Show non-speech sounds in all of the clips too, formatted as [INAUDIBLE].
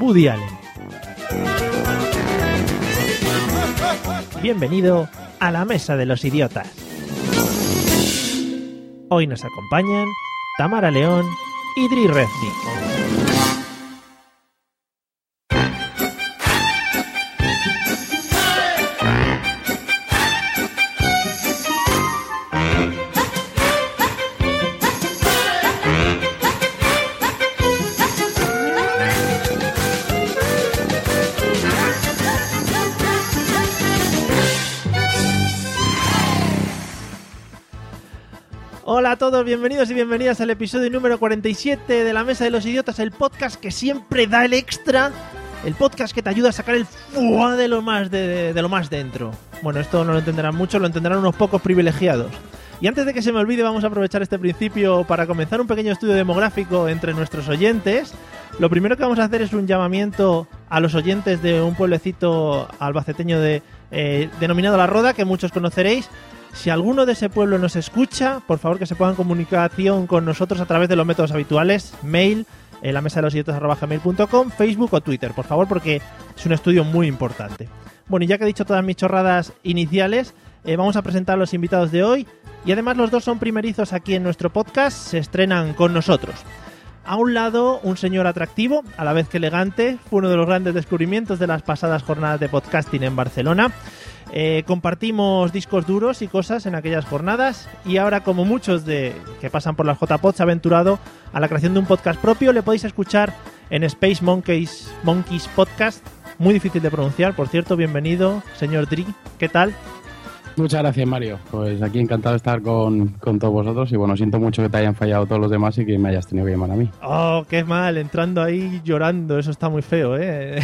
Woody Allen. Bienvenido a la Mesa de los Idiotas. Hoy nos acompañan Tamara León y Dri Reznik. Hola a todos, bienvenidos y bienvenidas al episodio número 47 de la Mesa de los Idiotas, el podcast que siempre da el extra, el podcast que te ayuda a sacar el fuá de lo más de, de lo más dentro. Bueno, esto no lo entenderán mucho, lo entenderán unos pocos privilegiados. Y antes de que se me olvide, vamos a aprovechar este principio para comenzar un pequeño estudio demográfico entre nuestros oyentes. Lo primero que vamos a hacer es un llamamiento a los oyentes de un pueblecito albaceteño de, eh, denominado La Roda, que muchos conoceréis. Si alguno de ese pueblo nos escucha, por favor que se ponga en comunicación con nosotros a través de los métodos habituales, mail, en la mesa de los idiotas.gmail.com, Facebook o Twitter, por favor, porque es un estudio muy importante. Bueno, y ya que he dicho todas mis chorradas iniciales, eh, vamos a presentar a los invitados de hoy. Y además los dos son primerizos aquí en nuestro podcast, se estrenan con nosotros. A un lado, un señor atractivo, a la vez que elegante, fue uno de los grandes descubrimientos de las pasadas jornadas de podcasting en Barcelona. Eh, compartimos discos duros y cosas en aquellas jornadas y ahora como muchos de que pasan por las JPod se ha aventurado a la creación de un podcast propio, le podéis escuchar en Space Monkeys, Monkeys Podcast, muy difícil de pronunciar, por cierto, bienvenido, señor Dri, ¿qué tal? Muchas gracias, Mario. Pues aquí encantado de estar con, con, todos vosotros y bueno, siento mucho que te hayan fallado todos los demás y que me hayas tenido que llamar a mí. Oh, qué mal, entrando ahí llorando, eso está muy feo, ¿eh?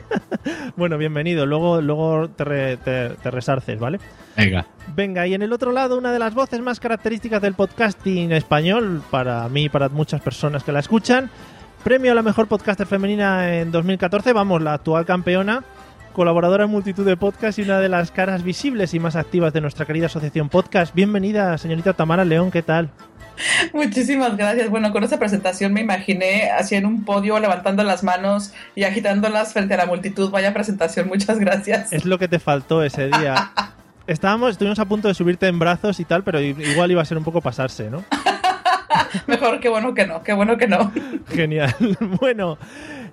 [LAUGHS] bueno, bienvenido, luego, luego te, re, te, te, resarces, ¿vale? Venga. Venga, y en el otro lado, una de las voces más características del podcasting español, para mí y para muchas personas que la escuchan, premio a la mejor podcaster femenina en 2014, vamos, la actual campeona colaboradora en multitud de podcasts y una de las caras visibles y más activas de nuestra querida asociación podcast. Bienvenida, señorita Tamara León, ¿qué tal? Muchísimas gracias. Bueno, con esta presentación me imaginé así en un podio levantando las manos y agitándolas frente a la multitud. Vaya presentación, muchas gracias. Es lo que te faltó ese día. [LAUGHS] Estábamos, estuvimos a punto de subirte en brazos y tal, pero igual iba a ser un poco pasarse, ¿no? [LAUGHS] Mejor que bueno que no, qué bueno que no. Genial. [LAUGHS] Bueno,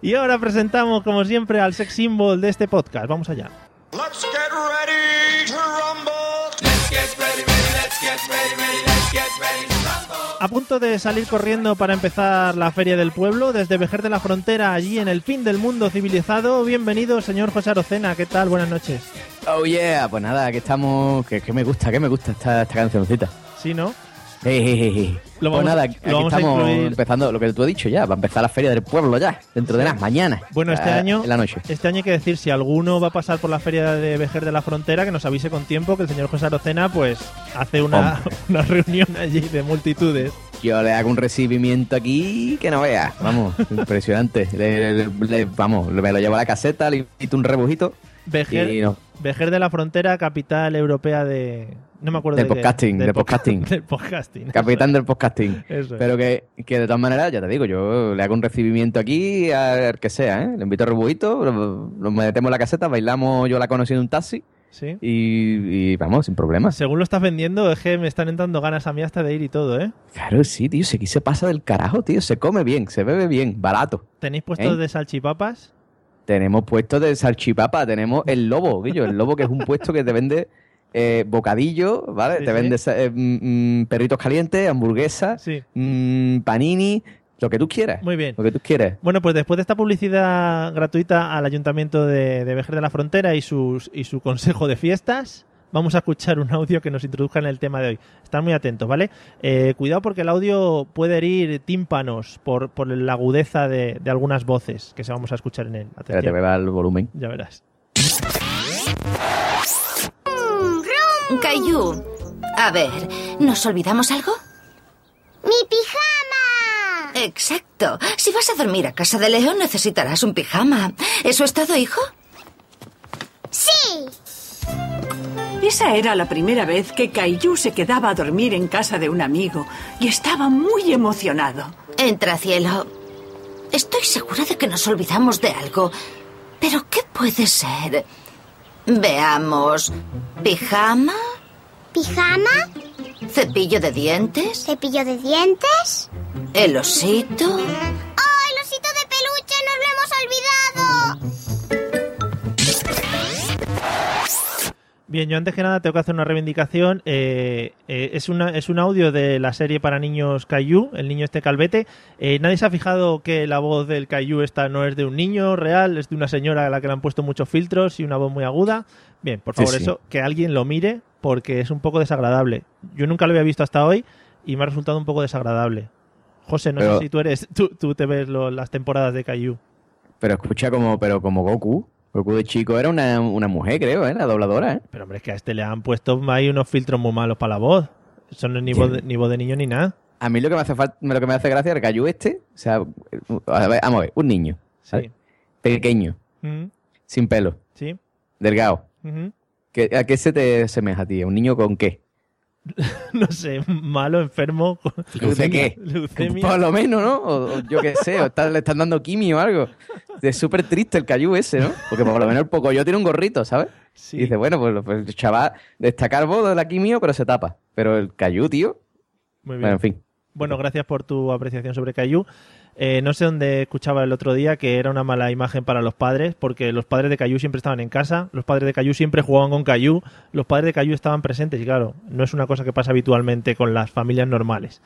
y ahora presentamos, como siempre, al sex symbol de este podcast. Vamos allá. Let's get ready to rumble. Let's get ready, ready, let's get ready, ready, let's get ready to rumble. A punto de salir corriendo para empezar la Feria del Pueblo, desde Vejer de la Frontera, allí en el fin del mundo civilizado. Bienvenido, señor José Arocena. ¿Qué tal? Buenas noches. Oh, yeah. Pues nada, que estamos... Que, que me gusta, que me gusta esta, esta cancioncita. Sí, ¿no? Hey, hey, hey. Lo pues vamos- nada, lo aquí a estamos incluir. empezando lo que tú has dicho ya, va a empezar la feria del pueblo ya, dentro de las mañanas. Bueno, este año, En la noche. este año hay que decir, si alguno va a pasar por la feria de Vejer de la Frontera, que nos avise con tiempo, que el señor José Arocena, pues, hace una, [LAUGHS] una reunión allí de multitudes. Yo le hago un recibimiento aquí que no veas. Vamos, [LAUGHS] impresionante. Le- le- le- vamos, me lo llevo a la caseta, le invito un rebujito Vejer, y no. Vejer de la Frontera, capital europea de... No me acuerdo Del de qué. podcasting, del po- podcasting. del podcasting. Capitán del podcasting. Eso. Pero que, que de todas maneras, ya te digo, yo le hago un recibimiento aquí al que sea, ¿eh? Le invito a rebujito, lo- nos metemos en la caseta, bailamos, yo la conocí en un taxi Sí. y, y vamos, sin problemas. Según lo estás vendiendo, es que me están entrando ganas a mí hasta de ir y todo, ¿eh? Claro, sí, tío, aquí se pasa del carajo, tío. Se come bien, se bebe bien, barato. ¿Tenéis puestos ¿Eh? de salchipapas? Tenemos puestos de salchipapa, tenemos el lobo, Guillo, el lobo que es un puesto que te vende eh, bocadillo, ¿vale? Sí, te sí. vende eh, mm, mm, perritos calientes, hamburguesas, Sí. mm, panini, lo que tú quieras. Muy bien. Lo que tú quieras. Bueno, pues después de esta publicidad gratuita al Ayuntamiento de, de Vejer de la Frontera y, sus, y su consejo de fiestas, vamos a escuchar un audio que nos introduzca en el tema de hoy. Están muy atentos, ¿vale? Eh, cuidado porque el audio puede herir tímpanos por, por la agudeza de, de algunas voces que se vamos a escuchar en él. Espérate, Atención, me va el volumen. ya verás. Caillou, a ver, ¿nos olvidamos algo? ¡Mi pijama! Exacto. Si vas a dormir a casa de León necesitarás un pijama. ¿Eso es todo, hijo? ¡Sí! Esa era la primera vez que Caillou se quedaba a dormir en casa de un amigo y estaba muy emocionado. Entra, cielo. Estoy segura de que nos olvidamos de algo. ¿Pero qué puede ser? Veamos. ¿Pijama? ¿Pijama? ¿Cepillo de dientes? ¿Cepillo de dientes? ¿El osito? ¡Oh, el osito Bien, yo antes que nada tengo que hacer una reivindicación. Eh, eh, es, una, es un audio de la serie para niños Caillou, el niño este calvete. Eh, Nadie se ha fijado que la voz del Caillou esta no es de un niño real, es de una señora a la que le han puesto muchos filtros y una voz muy aguda. Bien, por Sí, favor, sí. eso, que alguien lo mire porque es un poco desagradable. Yo nunca lo había visto hasta hoy y me ha resultado un poco desagradable. José, no Pero- sé si tú eres, tú, tú te ves lo- las temporadas de Caillou. Pero escucha como, pero como Goku. Goku de chico era una, una mujer, creo, ¿eh? La dobladora, ¿eh? Pero hombre, es que a este le han puesto ahí unos filtros muy malos para la voz. Eso no es ni voz de, ni voz de niño ni nada. A mí lo que me hace falta, lo que me hace gracia es el Caillou este. O sea, a ver, vamos a ver, un niño. ¿sabes? Sí. Pequeño, sin pelo, Sí. delgado. ujú. ¿Qué- ¿A qué se te asemeja a ti? ¿Un niño con qué? [LAUGHS] no sé, malo, enfermo, ¿De qué? leucemia. Por lo menos, ¿no? O, o yo qué sé, o está- le están dando quimio o algo. Es súper triste el Caillou ese, ¿no? Porque por lo menos el poco yo tiene un gorrito, ¿sabes? Sí. Y dice, bueno, pues, pues el chaval destaca el bodo de la quimio, pero se tapa. Pero el Caillou, tío, Muy bien. bueno, en fin. Bueno, gracias por tu apreciación sobre Caillou. Eh, no sé dónde escuchaba el otro día que era una mala imagen para los padres, porque los padres de Caillou siempre estaban en casa, los padres de Caillou siempre jugaban con Caillou, los padres de Caillou estaban presentes y claro, no es una cosa que pasa habitualmente con las familias normales.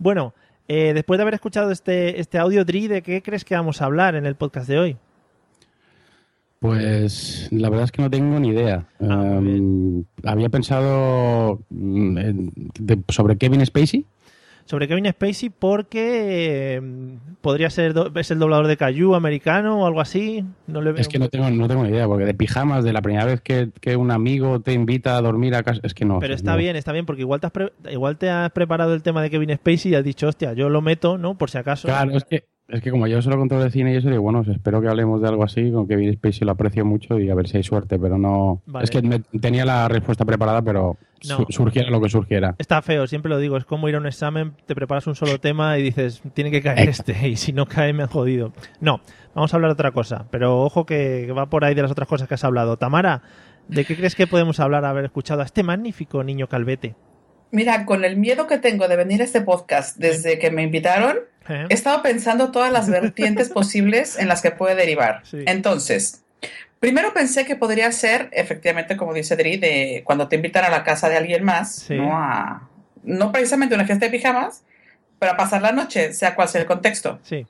Bueno, eh, después de haber escuchado este, este audio, Dri, ¿de qué crees que vamos a hablar en el podcast de hoy? Pues la verdad es que no tengo ni idea. Ah, Em, había pensado mm, en- de- sobre Kevin Spacey. Sobre Kevin Spacey porque eh, podría ser do- es el doblador de Caillou americano o algo así. No le veo Es que no tengo, no tengo ni idea, porque de pijamas, de la primera vez que, que un amigo te invita a dormir a casa, es que no. Pero está no. bien, está bien, porque igual te, has pre- igual te has preparado el tema de Kevin Spacey y has dicho, hostia, yo lo meto, ¿no? Por si acaso. Claro, es que, es que como yo solo controlo de cine y eso, digo, bueno, espero que hablemos de algo así, con Kevin Spacey lo aprecio mucho y a ver si hay suerte, pero no... Vale. Es que me- tenía la respuesta preparada, pero No. su- surgiera lo que surgiera. Está feo, siempre lo digo, es como ir a un examen, te preparas un solo tema y dices, tiene que caer este, y si no cae me han jodido. No, vamos a hablar de otra cosa, pero ojo que, que va por ahí de las otras cosas que has hablado. Tamara, ¿de qué crees que podemos hablar haber escuchado a este magnífico niño calvete? Mira, con el miedo que tengo de venir a este podcast desde que me invitaron, ¿Eh? he estado pensando todas las vertientes [LAUGHS] posibles en las que puede derivar. Sí. Entonces, primero pensé que podría ser, efectivamente, como dice Dri, de cuando te invitan a la casa de alguien más, Sí. ¿no? A, no precisamente una fiesta de pijamas, pero a pasar la noche, sea cual sea el contexto. Sí,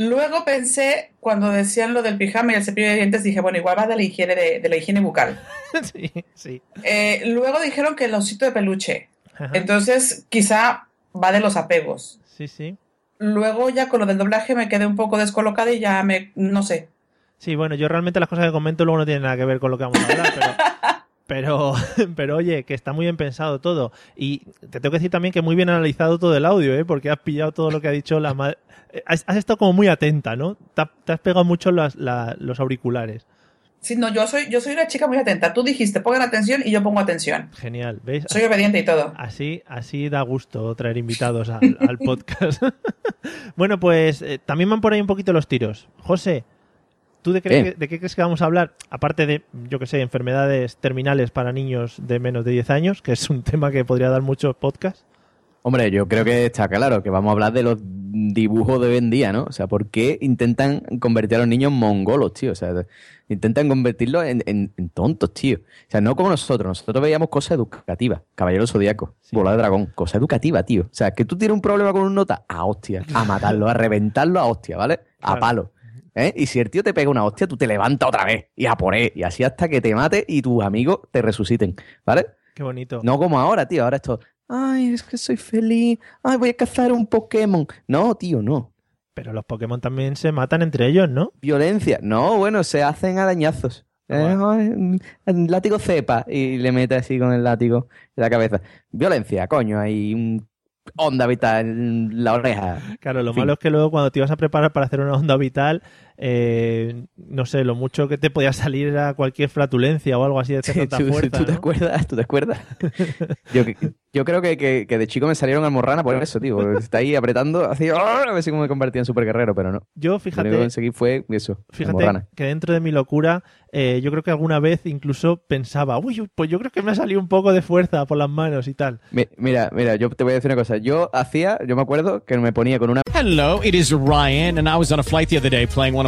Luego pensé, cuando decían lo del pijama y el cepillo de dientes, dije, bueno, igual va de la higiene, de, de la higiene bucal. [LAUGHS] sí, sí. Eh, luego dijeron que el osito de peluche. Ajá. Entonces, quizá va de los apegos. Sí, sí. Luego ya con lo del doblaje me quedé un poco descolocada y ya me, no sé. Sí, bueno, yo realmente las cosas que comento luego no tienen nada que ver con lo que vamos a hablar, pero, [LAUGHS] pero, pero oye, que está muy bien pensado todo. Y te tengo que decir también que muy bien analizado todo el audio, ¿eh? porque has pillado todo lo que ha dicho la madre. Has, has estado como muy atenta, ¿no? Te has pegado mucho las- la- los auriculares. Sí, no, yo soy, yo soy una chica muy atenta. Tú dijiste, pongan atención y yo pongo atención. Genial, ¿veis? Soy obediente y todo. Así, así da gusto traer invitados al, al [LAUGHS] podcast. [LAUGHS] bueno, pues eh, también van por ahí un poquito los tiros. José, ¿tú de, qué- ¿Qué? de qué crees que vamos a hablar? Aparte de, yo que sé, enfermedades terminales para niños de menos de 10 años, que es un [LAUGHS] tema que podría dar muchos podcasts. Hombre, yo creo que está claro que vamos a hablar de los dibujos de hoy en día, ¿no? O sea, ¿por qué intentan convertir a los niños en mongolos, tío? O sea, intentan convertirlos en, en- en tontos, tío. O sea, no como nosotros. Nosotros veíamos cosas educativas. Caballero Zodíaco, Sí. bola de dragón, cosa educativa, tío. O sea, que tú tienes un problema con un nota, a hostia. A matarlo, a reventarlo a hostia, ¿vale? A Claro. palo. ¿eh? Y si el tío te pega una hostia, tú te levantas otra vez y a por él. Y así hasta que te mate y tus amigos te resuciten, ¿vale? Qué bonito. No como ahora, tío. Ahora esto, ay, es que soy feliz. Ay, voy a cazar un Pokémon. No, tío, no. Pero los Pokémon también se matan entre ellos, ¿no? Violencia. No, bueno, se hacen arañazos. Eh, látigo cepa y le mete así con el látigo en la cabeza. Violencia, coño, hay un onda vital en la oreja. Claro, lo En fin. malo es que luego cuando te ibas a preparar para hacer una onda vital, eh, no sé, lo mucho que te podía salir era cualquier flatulencia o algo así de [LAUGHS] Sí, tanta ¿Tú, fuerza. tú te ¿no? acuerdas? ¿Tú te acuerdas? [LAUGHS] yo, yo creo que, que- que de chico me salieron almorrana por eso, tío. Está ahí apretando, así, ¡ah! a ver si me convertía en super guerrero, pero no. Yo, Lo único que fíjate, conseguí fue eso, fíjate almorrana. que dentro de mi locura, eh, yo creo que alguna vez incluso pensaba, uy, pues yo creo que me ha salido un poco de fuerza por las manos y tal. Mi- Mira, mira, yo te voy a decir una cosa. Yo hacía, yo me acuerdo que me ponía con una Hello, it is Ryan, and I was on a flight the other day playing one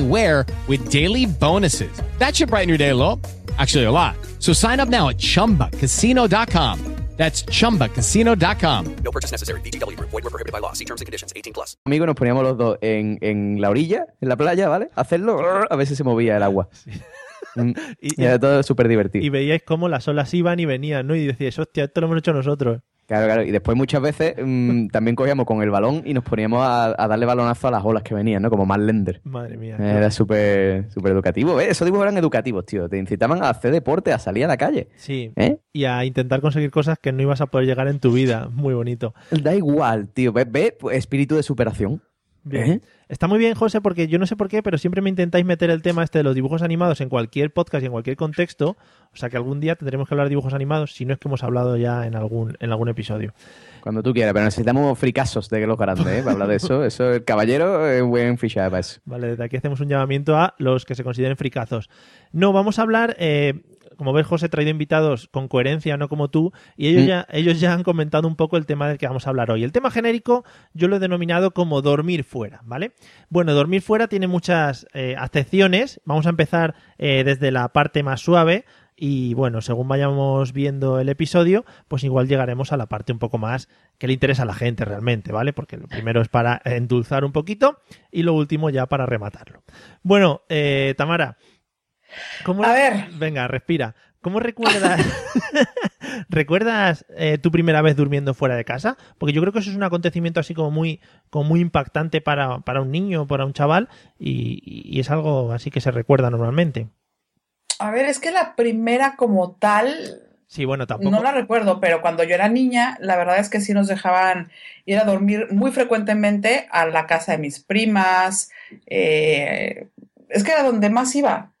anywhere with daily bonuses. That should brighten your day a little. Actually, a lot. So sign up now at chumbacasino.com. That's chumbacasino.com. No purchase necessary. VGW Group. Void were prohibited by law. See terms and conditions. 18 plus. amigo nos poníamos los dos en, en la orilla, en la playa, ¿vale? Hacerlo, a ver si se movía el agua. Mm, [LAUGHS] Y- y era todo súper divertido. Y veíais cómo las olas iban y venían, ¿no? Y decíais, hostia, esto lo hemos hecho nosotros. Claro, claro. Y después muchas veces mm, [LAUGHS] también cogíamos con el balón y nos poníamos a, a darle balonazo a las olas que venían, ¿no? Como más lender. Madre mía. Era súper súper educativo. ¿eh? Esos dibujos eran educativos, tío. Te incitaban a hacer deporte, a salir a la calle. Sí. ¿Eh? Y a intentar conseguir cosas que no ibas a poder llegar en tu vida. Muy bonito. Da igual, tío. Ve, ve, espíritu de superación. Bien. ¿Eh? Está muy bien, José, porque yo no sé por qué, pero siempre me intentáis meter el tema este de los dibujos animados en cualquier podcast y en cualquier contexto. O sea que algún día tendremos que hablar de dibujos animados, si no es que hemos hablado ya en algún, en algún episodio. Cuando tú quieras, pero necesitamos fricasos de los grandes, ¿eh? Para hablar de eso. [LAUGHS] Eso, el caballero es buen fichaje para eso. Vale, desde aquí hacemos un llamamiento a los que se consideren fricazos. No, vamos a hablar, eh, como ves, José, he traído invitados con coherencia, no como tú, y ellos, Mm. ya, ellos ya han comentado un poco el tema del que vamos a hablar hoy. El tema genérico yo lo he denominado como dormir fuera, ¿vale? Bueno, dormir fuera tiene muchas eh, acepciones. Vamos a empezar eh, desde la parte más suave. Y bueno, según vayamos viendo el episodio, pues igual llegaremos a la parte un poco más que le interesa a la gente realmente, ¿vale? Porque lo primero es para endulzar un poquito y lo último ya para rematarlo. Bueno, eh, Tamara, ¿cómo A ver. Venga, respira. ¿Cómo recuerdas [LAUGHS] recuerdas eh, tu primera vez durmiendo fuera de casa? Porque yo creo que eso es un acontecimiento así como muy, como muy impactante para, para un niño, para un chaval, y, y es algo así que se recuerda normalmente. A ver, es que la primera como tal, Sí, bueno, tampoco. no la recuerdo, pero cuando yo era niña, la verdad es que sí nos dejaban ir a dormir muy frecuentemente a la casa de mis primas. eh, es que era donde más iba.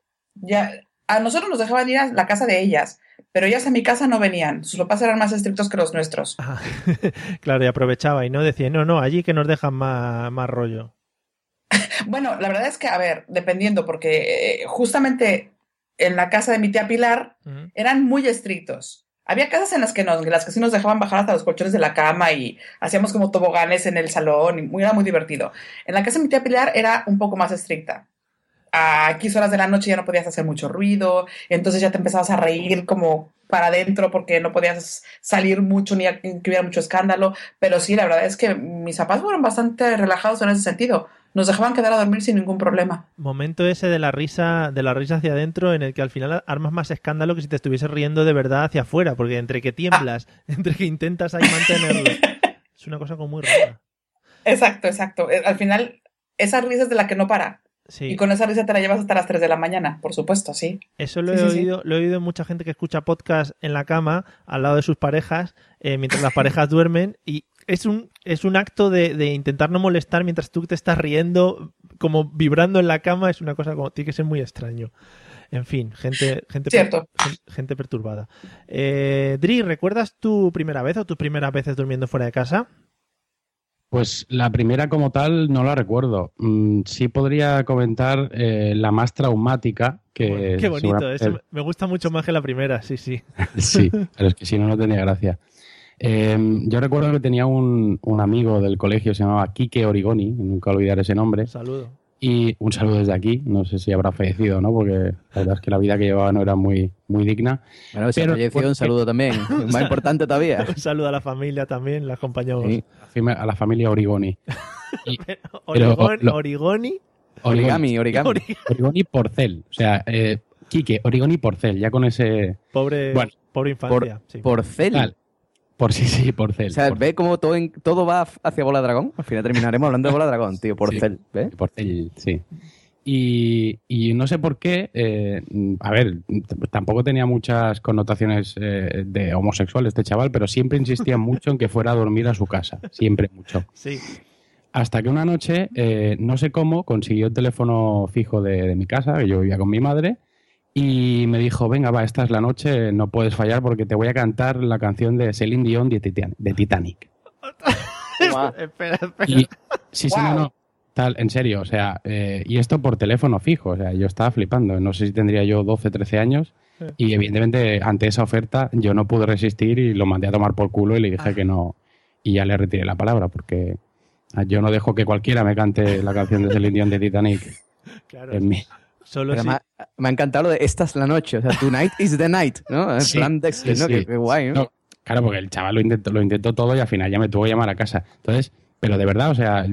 Ya, a nosotros nos dejaban ir a la casa de ellas, pero ellas a mi casa no venían. Sus papás eran más estrictos que los nuestros. Ah, [LAUGHS] claro, y aprovechaba y no decía, no, no, allí que nos dejan más, más rollo. [LAUGHS] Bueno, la verdad es que, a ver, dependiendo, porque eh, justamente en la casa de mi tía Pilar eran muy estrictos. Había casas en las que, nos, en las que sí nos dejaban bajar hasta los colchones de la cama y hacíamos como toboganes en el salón y muy, era muy divertido. En la casa de mi tía Pilar era un poco más estricta. A X horas de la noche ya no podías hacer mucho ruido, entonces ya te empezabas a reír como para adentro porque no podías salir mucho ni que hubiera mucho escándalo. Pero sí, la verdad es que mis papás fueron bastante relajados en ese sentido. Nos dejaban quedar a dormir sin ningún problema. Momento ese de la risa, de la risa hacia adentro, en el que al final armas más escándalo que si te estuviese riendo de verdad hacia afuera, porque entre que tiemblas, entre que intentas ahí mantenerlo, [LAUGHS] es una cosa como muy rara. Exacto, exacto. Eh, Al final, esa risa es de la que no para. Sí. Y con esa risa te la llevas hasta las 3 de la mañana, por supuesto, sí. Eso lo Sí, he sí, oído, lo he oído en mucha gente que escucha podcast en la cama, al lado de sus parejas, eh, mientras las parejas [LAUGHS] duermen, y es un, es un acto de, de intentar no molestar mientras tú te estás riendo, como vibrando en la cama, es una cosa como, tiene que ser muy extraño. En fin, gente, gente, gente perturbada. Eh, Dri, ¿recuerdas tu primera vez o tus primeras veces durmiendo fuera de casa? Pues la primera como tal no la recuerdo. Mm, sí podría comentar eh, la más traumática que... Qué bonito, seguramente- eso me- gusta mucho más que la primera, sí, sí. [LAUGHS] Sí, pero es que si no, no tenía gracia. Eh, yo recuerdo que tenía un, un amigo del colegio, se llamaba Quique Origoni, nunca olvidaré ese nombre. Saludo. Y un saludo desde aquí, no sé si habrá fallecido no, porque la verdad es que la vida que llevaba no era muy, muy digna. Bueno, si ha Pero fallecido, recuerdo un saludo también. [LAUGHS] Más importante todavía. Un saludo a la familia también, la acompañamos. sí, a la familia Origoni. [LAUGHS] Y- Origoni, lo- Origoni, Origami, origami. Ori- Origoni Porcel. O sea, eh, Quique, Origoni Porcel, ya con ese... pobre, Bueno, pobre infancia. sí. Porcel. Tal. Por sí, sí, Porcel. O sea. ¿ves cómo todo, en- todo va hacia Bola Dragón? Al final terminaremos hablando de Bola Dragón, tío. Porcel, ¿ves? Porcel, sí. Y, y no sé por qué, eh, a ver, tampoco tenía muchas connotaciones eh, de homosexual este chaval, pero siempre insistía [LAUGHS] mucho en que fuera a dormir a su casa, siempre mucho. Sí. Hasta que una noche, eh, no sé cómo, consiguió el teléfono fijo de, de mi casa, que yo vivía con mi madre, y me dijo, venga, va, esta es la noche, no puedes fallar porque te voy a cantar la canción de Celine Dion de Titan- de Titanic. [LAUGHS] espera, espera. Y, sí, sí, no, Wow. no. Tal, en serio, o sea, eh, y esto por teléfono fijo, o sea, yo estaba flipando. No sé si tendría yo 12, 13 años. Y evidentemente, ante esa oferta, yo no pude resistir y lo mandé a tomar por culo y le dije que no. Y ya le retiré la palabra, porque ah, yo no dejo que cualquiera me cante la canción de Celine Dion de Titanic [LAUGHS] Claro, en mí. Solo Pero si- me, ha, me ha encantado lo de esta es la noche, o sea, tonight is the night, ¿no? En Sí, plan Dexter, sí, ¿no? sí. Qué, qué guay, ¿no? No, claro, porque el chaval lo intentó, lo intentó todo y al final ya me tuvo que llamar a casa. Entonces, pero de verdad, o sea,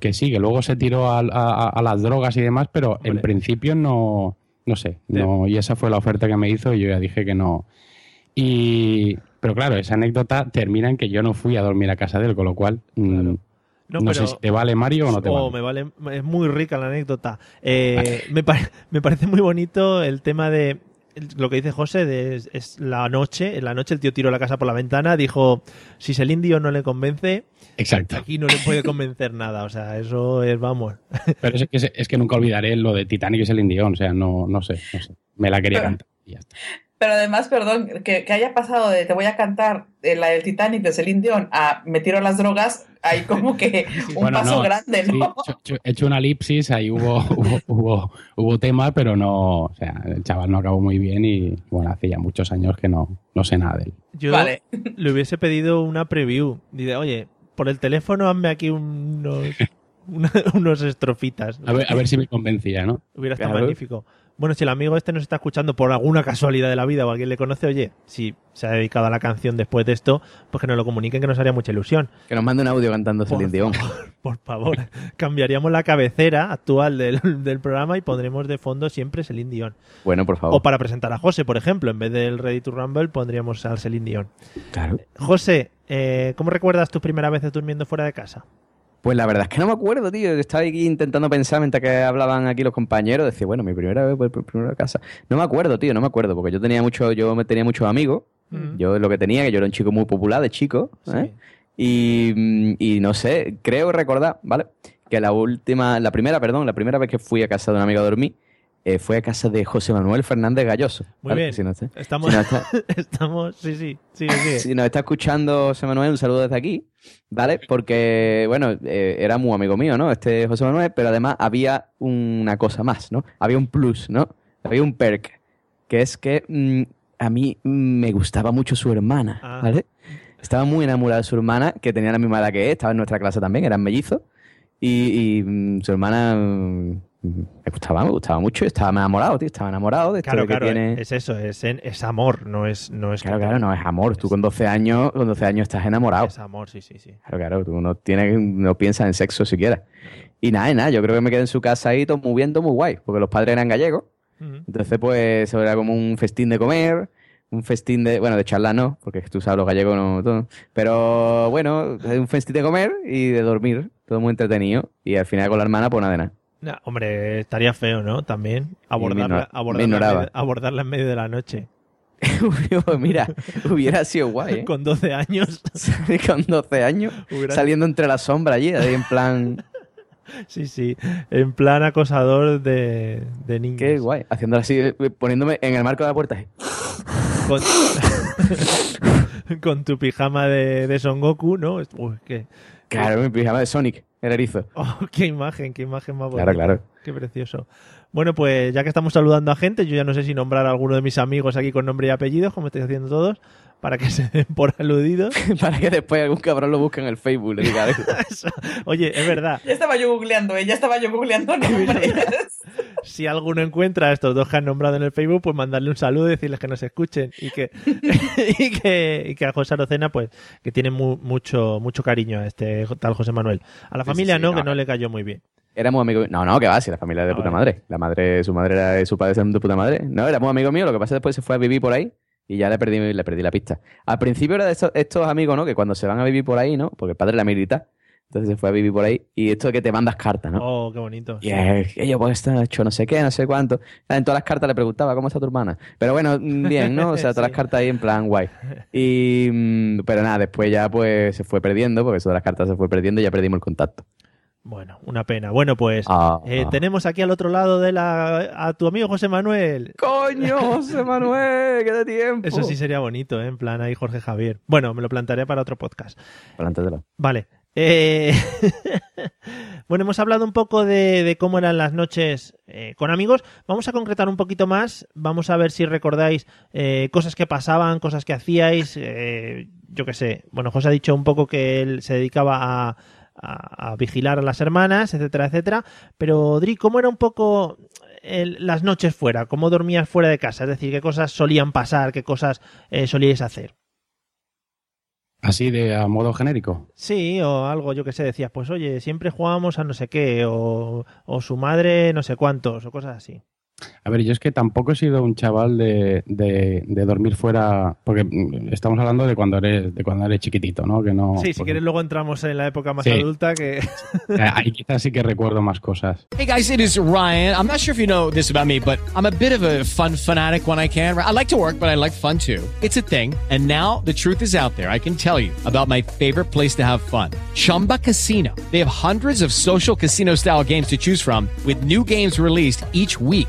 que sí, que luego se tiró a, a- a las drogas y demás, pero en principio no, no sé, no, y esa fue la oferta que me hizo y yo ya dije que no. Y, pero claro, esa anécdota termina en que yo no fui a dormir a casa de él, con lo cual mm, Claro. No, No, sé si te vale Mario o no te Oh, vale. me vale, es muy rica la anécdota. Eh, me, me parece muy bonito el tema de lo que dice José, de, es, es la noche, en la noche el tío tiró la casa por la ventana, dijo, si el indio no le convence, Exacto. aquí no le puede convencer [LAUGHS] nada, o sea, eso es, vamos. [LAUGHS] Pero es que, es que nunca olvidaré lo de Titanic y es el Indión, o sea, no, no sé, no sé. Me la quería [LAUGHS] cantar y ya está. Pero además, perdón, que, que haya pasado de te voy a cantar eh, la del Titanic de Celine Dion a me tiro a las drogas, hay como que [LAUGHS] un Bueno, paso no, grande, ¿no? he hecho- he hecho una elipsis, ahí hubo, [LAUGHS] hubo, hubo, hubo tema, pero no, o sea, el chaval no acabó muy bien y bueno, hace ya muchos años que no, no sé nada de él. Yo Vale. [LAUGHS] le hubiese pedido una preview. Dice, oye, por el teléfono hazme aquí unos, una- unos estrofitas. A ver, a ver si me convencía, ¿no? Hubiera estado Claro. magnífico. Bueno, si el amigo este nos está escuchando por alguna casualidad de la vida o alguien le conoce, oye, si se ha dedicado a la canción después de esto, pues que nos lo comuniquen que nos haría mucha ilusión. Que nos mande un audio cantando Celine Dion. [LAUGHS] Por favor, cambiaríamos la cabecera actual del, del programa y pondremos de fondo siempre Celine Dion. Bueno, por favor. O para presentar a José, por ejemplo, en vez del Ready to Rumble pondríamos al Celine Dion. Claro. José, eh, ¿cómo recuerdas tus primeras veces durmiendo fuera de casa? Pues la verdad es que no me acuerdo, tío. Estaba aquí intentando pensar mientras que hablaban aquí los compañeros. Decía, bueno, mi primera vez, pues, mi primera casa. No me acuerdo, tío, no me acuerdo, porque yo tenía mucho, yo me tenía muchos amigos. Mm. Yo lo que tenía, que yo era un chico muy popular de chico. ¿eh? Y, mm, y no sé, creo recordar, ¿vale? Que la última, la primera, perdón, la primera vez que fui a casa de un amigo a dormir, eh, fue a casa de José Manuel Fernández Galloso. Muy ¿vale? bien. Si no está- Estamos, si no está- [LAUGHS] estamos, sí, sí, sí, [LAUGHS] sí. si nos está escuchando José Manuel, un saludo desde aquí, ¿vale? Porque, bueno, eh, era muy amigo mío, ¿no? Este José Manuel, pero además había una cosa más, ¿no? Había un plus, ¿no? Había un perk, que es que mm, a mí me gustaba mucho su hermana, Ah. ¿vale? Estaba muy enamorada de su hermana, que tenía la misma edad que él, estaba en nuestra clase también, eran mellizos, y, y, mm, su hermana mm, me gustaba, me gustaba mucho, estaba enamorado, tío, estaba enamorado de esto Claro, que claro, tiene... es eso, es, es amor, no es, no es Claro, claro, no es amor. Tú con 12 años, con 12 años estás enamorado. Es amor, sí, sí, sí. Claro, claro, tú no tienes, no piensas en sexo siquiera. Y nada, nada, yo creo que me quedé en su casa ahí todo muy bien, todo muy guay, porque los padres eran gallegos. Entonces, pues, eso era como un festín de comer, un festín de, bueno, de charlar no, porque tú sabes, los gallegos no, todo. Pero bueno, un festín de comer y de dormir, todo muy entretenido. Y al final con la hermana, pues nada de nada. Nah, hombre, estaría feo, ¿no? También abordarla, me abordarla, en medio, abordarla en medio de la noche. [LAUGHS] Mira, hubiera sido guay, ¿eh? Con 12 años. [LAUGHS] Con 12 años, Hubiera- saliendo entre la sombra allí, ahí en plan... [LAUGHS] Sí, sí. En plan acosador de, de niños. Qué guay. Haciéndolo así, eh, poniéndome en el marco de la puerta. así. Con, con tu pijama de, de Son Goku, ¿no? Uy, qué, Claro, mi pijama de Sonic, el erizo. [LAUGHS] oh, qué imagen, qué imagen más bonita. Claro, claro. Qué precioso. Bueno, pues ya que estamos saludando a gente, yo ya no sé si nombrar a alguno de mis amigos aquí con nombre y apellidos, como estáis haciendo todos, para que [LAUGHS] se den por aludidos. [LAUGHS] Para que después algún cabrón lo busque en el Facebook y le diga algo. [LAUGHS] Eso. Oye, es verdad, Ya estaba yo googleando, ¿eh? Ya estaba yo googleando nombres. si alguno encuentra a estos dos que han nombrado en el Facebook, pues mandarle un saludo y decirles que nos escuchen y que, y que, y que a José Arocena, pues, que tiene mu- mucho, mucho cariño a este tal José Manuel. A la sí, familia sí, no, no, que no. le cayó muy bien. Éramos amigos. No, no, que va, si la familia es de Ah, puta vale. madre. La madre, su madre era su padre eran de puta madre. No, era muy amigo mío, lo que pasa es que después se fue a vivir por ahí y ya le perdí, le perdí la pista. Al principio era de estos, estos amigos, ¿no? Que cuando se van a vivir por ahí, ¿no? Porque el padre era militar. Entonces se fue a vivir por ahí. Y esto de que te mandas cartas, ¿no? Oh, qué bonito. Y que yo pues está hecho no sé qué, no sé cuánto. En todas las cartas le preguntaba cómo está tu hermana. Pero bueno, bien, ¿no? O sea, todas [LAUGHS] Sí. las cartas ahí en plan guay. Y mm, pero nada, después ya pues se fue perdiendo, porque eso de las cartas se fue perdiendo y ya perdimos el contacto. Bueno, una pena. Bueno, pues Ah, eh, ah. tenemos aquí al otro lado de la a tu amigo José Manuel. ¡Coño, José [LAUGHS] Manuel! ¡Qué de tiempo! Eso sí sería bonito, ¿eh? En plan ahí Jorge Javier. Bueno, me lo plantearé para otro podcast. Plántatelo. Vale. Eh, [LAUGHS] bueno, hemos hablado un poco de, de cómo eran las noches eh, con amigos. Vamos a concretar un poquito más. Vamos a ver si recordáis eh, cosas que pasaban, cosas que hacíais. eh, yo qué sé. Bueno, José ha dicho un poco que él se dedicaba a, a- a vigilar a las hermanas, etcétera, etcétera. Pero, Dri, ¿cómo era un poco el- las noches fuera? ¿Cómo dormías fuera de casa? Es decir, ¿qué cosas solían pasar? ¿Qué cosas eh, solíais hacer? Así de a modo genérico. Sí, o algo, yo que sé, decías, pues oye, siempre jugábamos a no sé qué, o, o su madre no sé cuántos, o cosas así. A ver, yo es que tampoco he sido un chaval de, de- de dormir fuera, porque mm, estamos hablando de cuando eres, de cuando eres chiquitito, ¿no? Que no sí, si porque- quieres luego entramos en la época más Sí. adulta que... [LAUGHS] eh, ahí quizás sí que recuerdo más cosas. Hey guys, it is Ryan. I'm not sure if you know this about me, but I'm a bit of a fun fanatic when I can. I like to work, but I like fun too. It's a thing. And now the truth is out there. I can tell you about my favorite place to have fun Chumba Casino. They have hundreds of social casino style games to choose from, with new games released each week.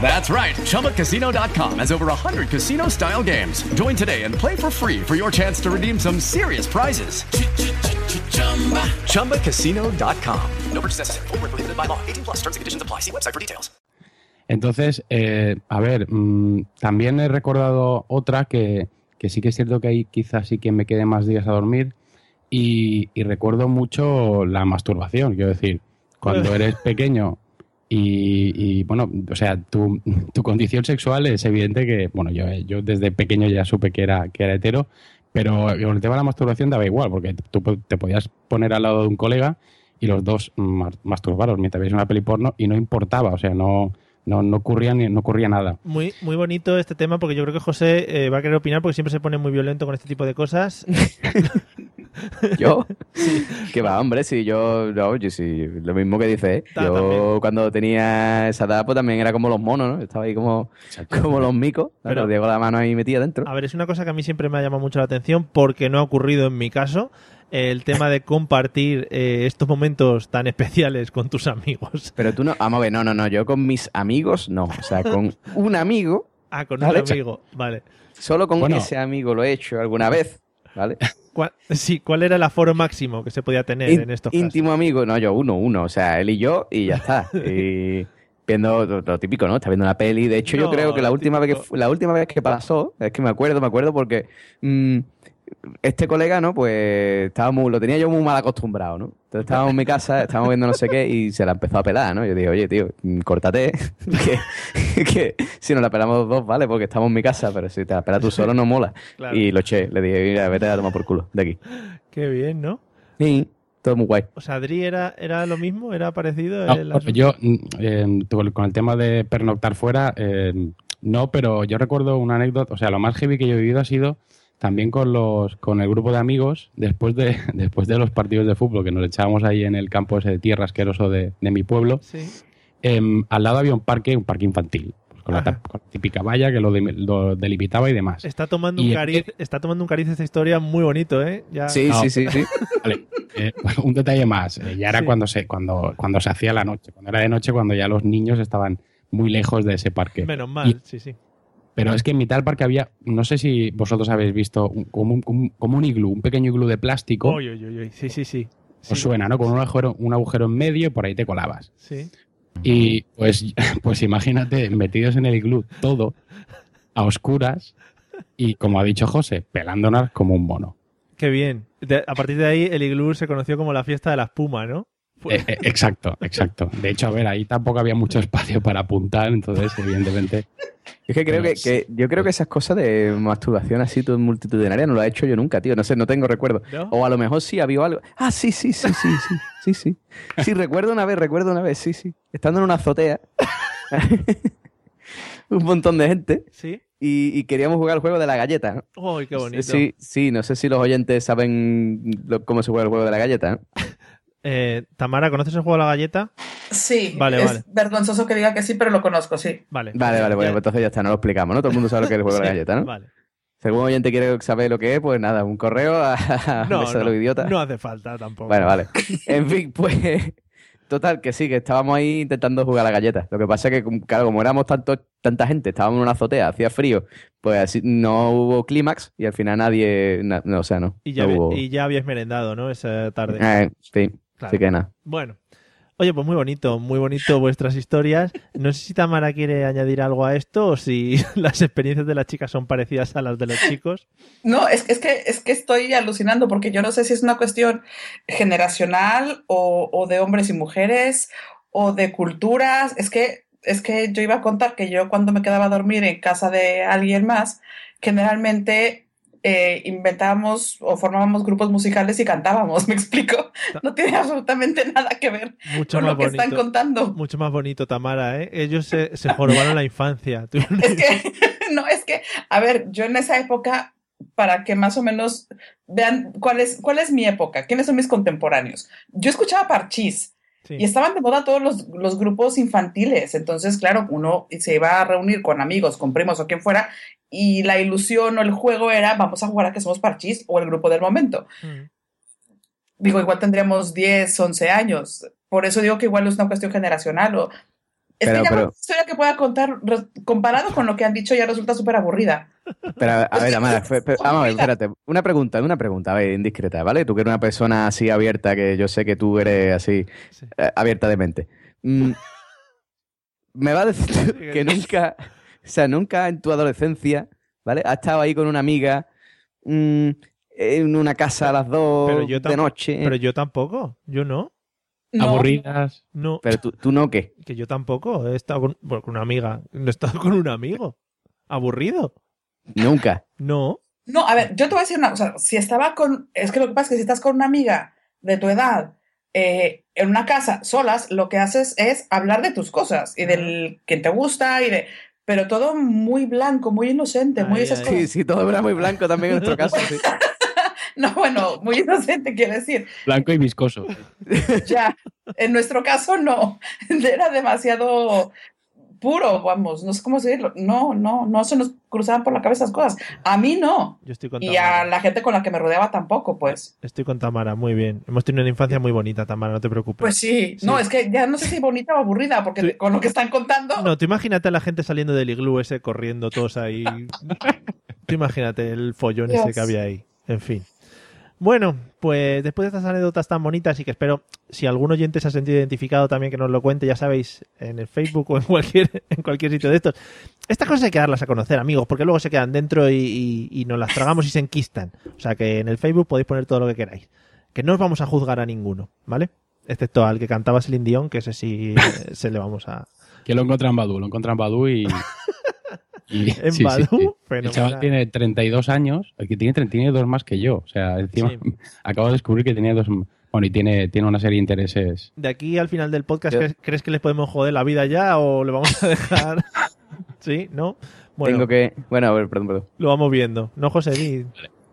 That's right. ChumbaCasino.com has over 100 casino style games. Join today and play for free for your chance to redeem some serious prizes. ChumbaCasino.com. No purchase necessary. Void were prohibited by law. 18 plus. Terms and conditions apply. See website for details. Entonces, eh, a ver, mm, también he recordado otra que, que sí que es cierto que ahí quizás sí que me quede más días a dormir y, y recuerdo mucho la masturbación, quiero decir, cuando [LAUGHS] eres pequeño y, y, bueno, o sea, tu, tu condición sexual es evidente que, bueno, yo, yo desde pequeño ya supe que era, que era hetero, pero con el tema de la masturbación daba igual, porque tú po- te podías poner al lado de un colega y los dos mas- masturbaros mientras veis una peli porno y no importaba, o sea, no, no, no, ocurría, ni- no ocurría nada. Muy, muy bonito este tema porque yo creo que José eh, va a querer opinar porque siempre se pone muy violento con este tipo de cosas. [LAUGHS] [LAUGHS] ¿Yo? Que va, hombre, si yo, no, yo sí, lo mismo que dice, ¿eh? Yo también. cuando tenía esa edad, pues también era como los monos, ¿no? Estaba ahí como, como los micos, Pero- Diego la mano ahí metida dentro. A ver, es una cosa que a mí siempre me ha llamado mucho la atención porque no ha ocurrido en mi caso. El tema de compartir eh, estos momentos tan especiales con tus amigos. Pero tú no, vamos a ver, no, no, no, yo con mis amigos no, o sea, con [LAUGHS] un amigo, Ah, con un amigo. Vale. solo con Bueno. ese amigo lo he hecho alguna vez, ¿vale? ¿Cuál, sí, ¿cuál era el aforo máximo que se podía tener In- en estos casos? íntimo amigo, no, yo uno, uno, o sea, él y yo y ya está. [LAUGHS] Y viendo lo, lo típico, ¿no? Está viendo una peli. De hecho, No, yo creo que la última vez que la última vez que pasó, es que me acuerdo, me acuerdo porque mm, este colega, ¿no? Pues estábamos, lo tenía yo muy mal acostumbrado, ¿no? Entonces estábamos en mi casa, estábamos viendo no sé qué y se la empezó a pelar, ¿no? Yo dije, oye, tío, mm, córtate, [LAUGHS] que, que si nos la pelamos los dos, vale, porque estamos en mi casa, pero si te la pelas tú solo no mola. Claro. Y lo eché, le dije, mira, vete a tomar por culo, de aquí. Qué bien, ¿no? Sí, todo muy guay. O sea, Adri era, era lo mismo, era parecido. No, el asunto? yo, mm, eh, con con el tema de pernoctar fuera, eh, no, pero yo recuerdo una anécdota, o sea, lo más heavy que yo he vivido ha sido también con los con el grupo de amigos después de [LAUGHS] después de los partidos de fútbol que nos echábamos ahí en el campo ese de tierra asqueroso de, de mi pueblo. Sí. em, al lado había un parque, un parque infantil, pues con, la, con típica valla que lo, de- lo delimitaba y demás. Está tomando Y un cariz, está tomando un cariz esta historia muy bonito, ¿eh? Ya... Sí, No, sí, sí, sí. [LAUGHS] Vale, eh, un detalle más. eh, ya era Sí. cuando se cuando cuando se hacía la noche, cuando era de noche, cuando ya los niños estaban muy lejos de ese parque. Menos mal, Y- sí, sí. Pero es que en mitad del parque había, no sé si vosotros habéis visto, un- como, un, como un iglú, un pequeño iglú de plástico. Sí, sí. Sí, Os suena, ¿no? Con un agujero, un agujero en medio y por ahí te colabas. Sí. Y pues, [LAUGHS] pues imagínate, metidos en el iglú, todo a oscuras y, como ha dicho José, pelándonos como un mono. Qué bien. De- a partir de ahí, el iglú se conoció como la fiesta de la espuma, ¿no? Eh, eh, exacto, exacto. De hecho, a ver, ahí tampoco había mucho espacio para apuntar, entonces, evidentemente. Es que creo que, que- yo creo que esas cosas de masturbación así todo multitudinaria no lo he hecho yo nunca, tío. No sé, no tengo recuerdo. ¿No? O a lo mejor sí había algo. Ah, sí, sí, sí, sí, sí, sí, sí. Sí, recuerdo una vez, recuerdo una vez, sí, sí. Estando en una azotea, [LAUGHS] un montón de gente Sí. y, y queríamos jugar el juego de la galleta. ¿no? Uy, qué bonito. Sí, sí, no sé si los oyentes saben lo- cómo se juega el juego de la galleta. ¿no? Eh, Tamara, ¿conoces el juego de la galleta? Sí, Vale, es vale. vergonzoso que diga que sí, pero lo conozco, sí. Vale. Vale, vale, bueno, pues entonces ya está, no lo explicamos, ¿no? Todo el mundo sabe lo que es el juego de la galleta, ¿no? Vale. Si algún oyente quiere saber lo que es, pues nada, un correo a, a No, Mesa de los Idiotas. no hace falta tampoco. Bueno, vale. En fin, pues. Total, que sí, que estábamos ahí intentando jugar a la galleta. Lo que pasa es que, como- claro, como éramos tanto, tanta gente, estábamos en una azotea, hacía frío, pues así no hubo clímax y al final nadie. na- no, o sea, no. Y ya, no había- hubo- y ya habías merendado, ¿no? Esa tarde. Eh, sí, Claro. así que nada. Bueno. Oye, pues muy bonito, muy bonito vuestras historias. No sé si Tamara quiere añadir algo a esto o si [LAUGHS] las experiencias de las chicas son parecidas a las de los chicos. No, es, es, que, es que estoy alucinando porque yo no sé si es una cuestión generacional o, o de hombres y mujeres o de culturas. Es que, es que yo iba a contar que yo cuando me quedaba a dormir en casa de alguien más, generalmente eh, inventábamos o formábamos grupos musicales y cantábamos, [LAUGHS] ¿me explico? No tiene absolutamente nada que ver Mucho con más lo que bonito. están contando. Mucho más bonito, Tamara, ¿eh? Ellos se, se jorobaron la infancia. Tú- [LAUGHS] Es [LAUGHS] que, no, es que, a ver, yo en esa época, para que más o menos vean cuál es, cuál es mi época, quiénes son mis contemporáneos. Yo escuchaba Parchís Sí. y estaban de moda todos los, los grupos infantiles. Entonces, claro, uno se iba a reunir con amigos, con primos o quien fuera, y la ilusión o el juego era vamos a jugar a que somos Parchís o el grupo del momento. Mm. Digo, igual tendríamos 10, 11 años. Por eso digo que igual es una cuestión generacional. O... Es Pero- que ya pero- una historia que pueda contar, comparado con lo que han dicho, ya resulta súper aburrida. Pero a, a ver, Amara, vamos a ver, espérate. Una pregunta, una pregunta, a ver, indiscreta, ¿vale? Tú que eres una persona así abierta, que yo sé que tú eres así, Sí. eh, abierta de mente. Mm, [LAUGHS] me va a decir que nunca, o sea, nunca en tu adolescencia, ¿vale? Has estado ahí con una amiga mm, en una casa a las dos Pero yo de noche. Pero yo tampoco. Yo no. No, Aburridas. No. Pero tú, tú no, ¿qué? Que yo tampoco. He estado con, bueno, con una amiga. No he estado con un amigo. ¿Aburrido? Nunca. No. No, a ver, yo te voy a decir una cosa. Si estaba con. Es que lo que pasa es que si estás con una amiga de tu edad eh, en una casa solas, lo que haces es hablar de tus cosas y del que te gusta y de. Pero todo muy blanco, muy inocente, muy esas ay. cosas. Sí, sí, todo era muy blanco también en nuestro caso. sí. [LAUGHS] No, bueno, muy inocente quiero decir. Blanco y viscoso. Ya, en nuestro caso no. [LAUGHS] Era demasiado puro, vamos, no sé cómo decirlo. No, no, no se nos cruzaban por la cabeza esas cosas. A mí no. Yo estoy con Y Tamara. a la gente con la que me rodeaba tampoco, pues. Estoy con Tamara, muy bien. Hemos tenido una infancia muy bonita, Tamara, no te preocupes. Pues sí. No, es que ya no sé si bonita o aburrida, porque con lo que están contando. No, tú imagínate a la gente saliendo del iglú ese, corriendo todos ahí. [LAUGHS] tú imagínate el follón ese que había ahí. En fin. Bueno, pues después de estas anécdotas tan bonitas y que espero, si algún oyente se ha sentido identificado también que nos lo cuente, ya sabéis, en el Facebook o en [LAUGHS] cualquier, en cualquier sitio de estos. Estas cosas hay que darlas a conocer, amigos, porque luego se quedan dentro y, y- y nos las tragamos y se enquistan. O sea que en el Facebook podéis poner todo lo que queráis. Que no os vamos a juzgar a ninguno, ¿vale? Excepto al que cantaba Celine Dion, que ese sí eh, se le vamos a... Que lo encontré en Badu, lo encontré en Badu y. [LAUGHS] y- [LAUGHS] En sí, sí, Badoo, sí. El chaval tiene 32 años, el que tiene, 30 tiene dos más que yo. O sea, encima Sí. [LAUGHS] acabo de descubrir que tenía dos. Bueno, y tiene, tiene una serie de intereses. De aquí al final del podcast, ¿crees, crees que les podemos joder la vida ya o le vamos a dejar? [LAUGHS] ¿Sí? ¿No? Bueno, Tengo que. Bueno, a ver, perdón, perdón. lo vamos viendo. ¿No, José? Di-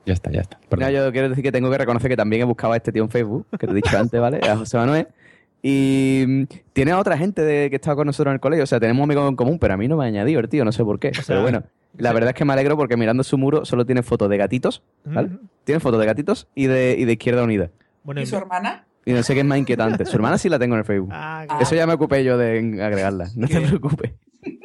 Ya está, ya está. No, yo quiero decir que tengo que reconocer que también he buscado a este tío en Facebook, que te he dicho antes, ¿vale? A José Manuel. Y mm, tiene a otra gente de, que estaba con nosotros en el colegio. O sea, tenemos amigos en común, pero a mí no me ha añadido el tío, no sé por qué. sea, pero bueno, la sí. verdad es que me alegro porque mirando su muro solo tiene fotos de gatitos, ¿vale? Mm. Tiene fotos de gatitos y de, y de Izquierda Unida. Bueno, ¿Y su hermana? Y no sé qué es más inquietante. Su hermana sí la tengo en el Facebook. ah, Ah. Eso ya me ocupé yo de agregarla. No te ¿Qué? preocupes.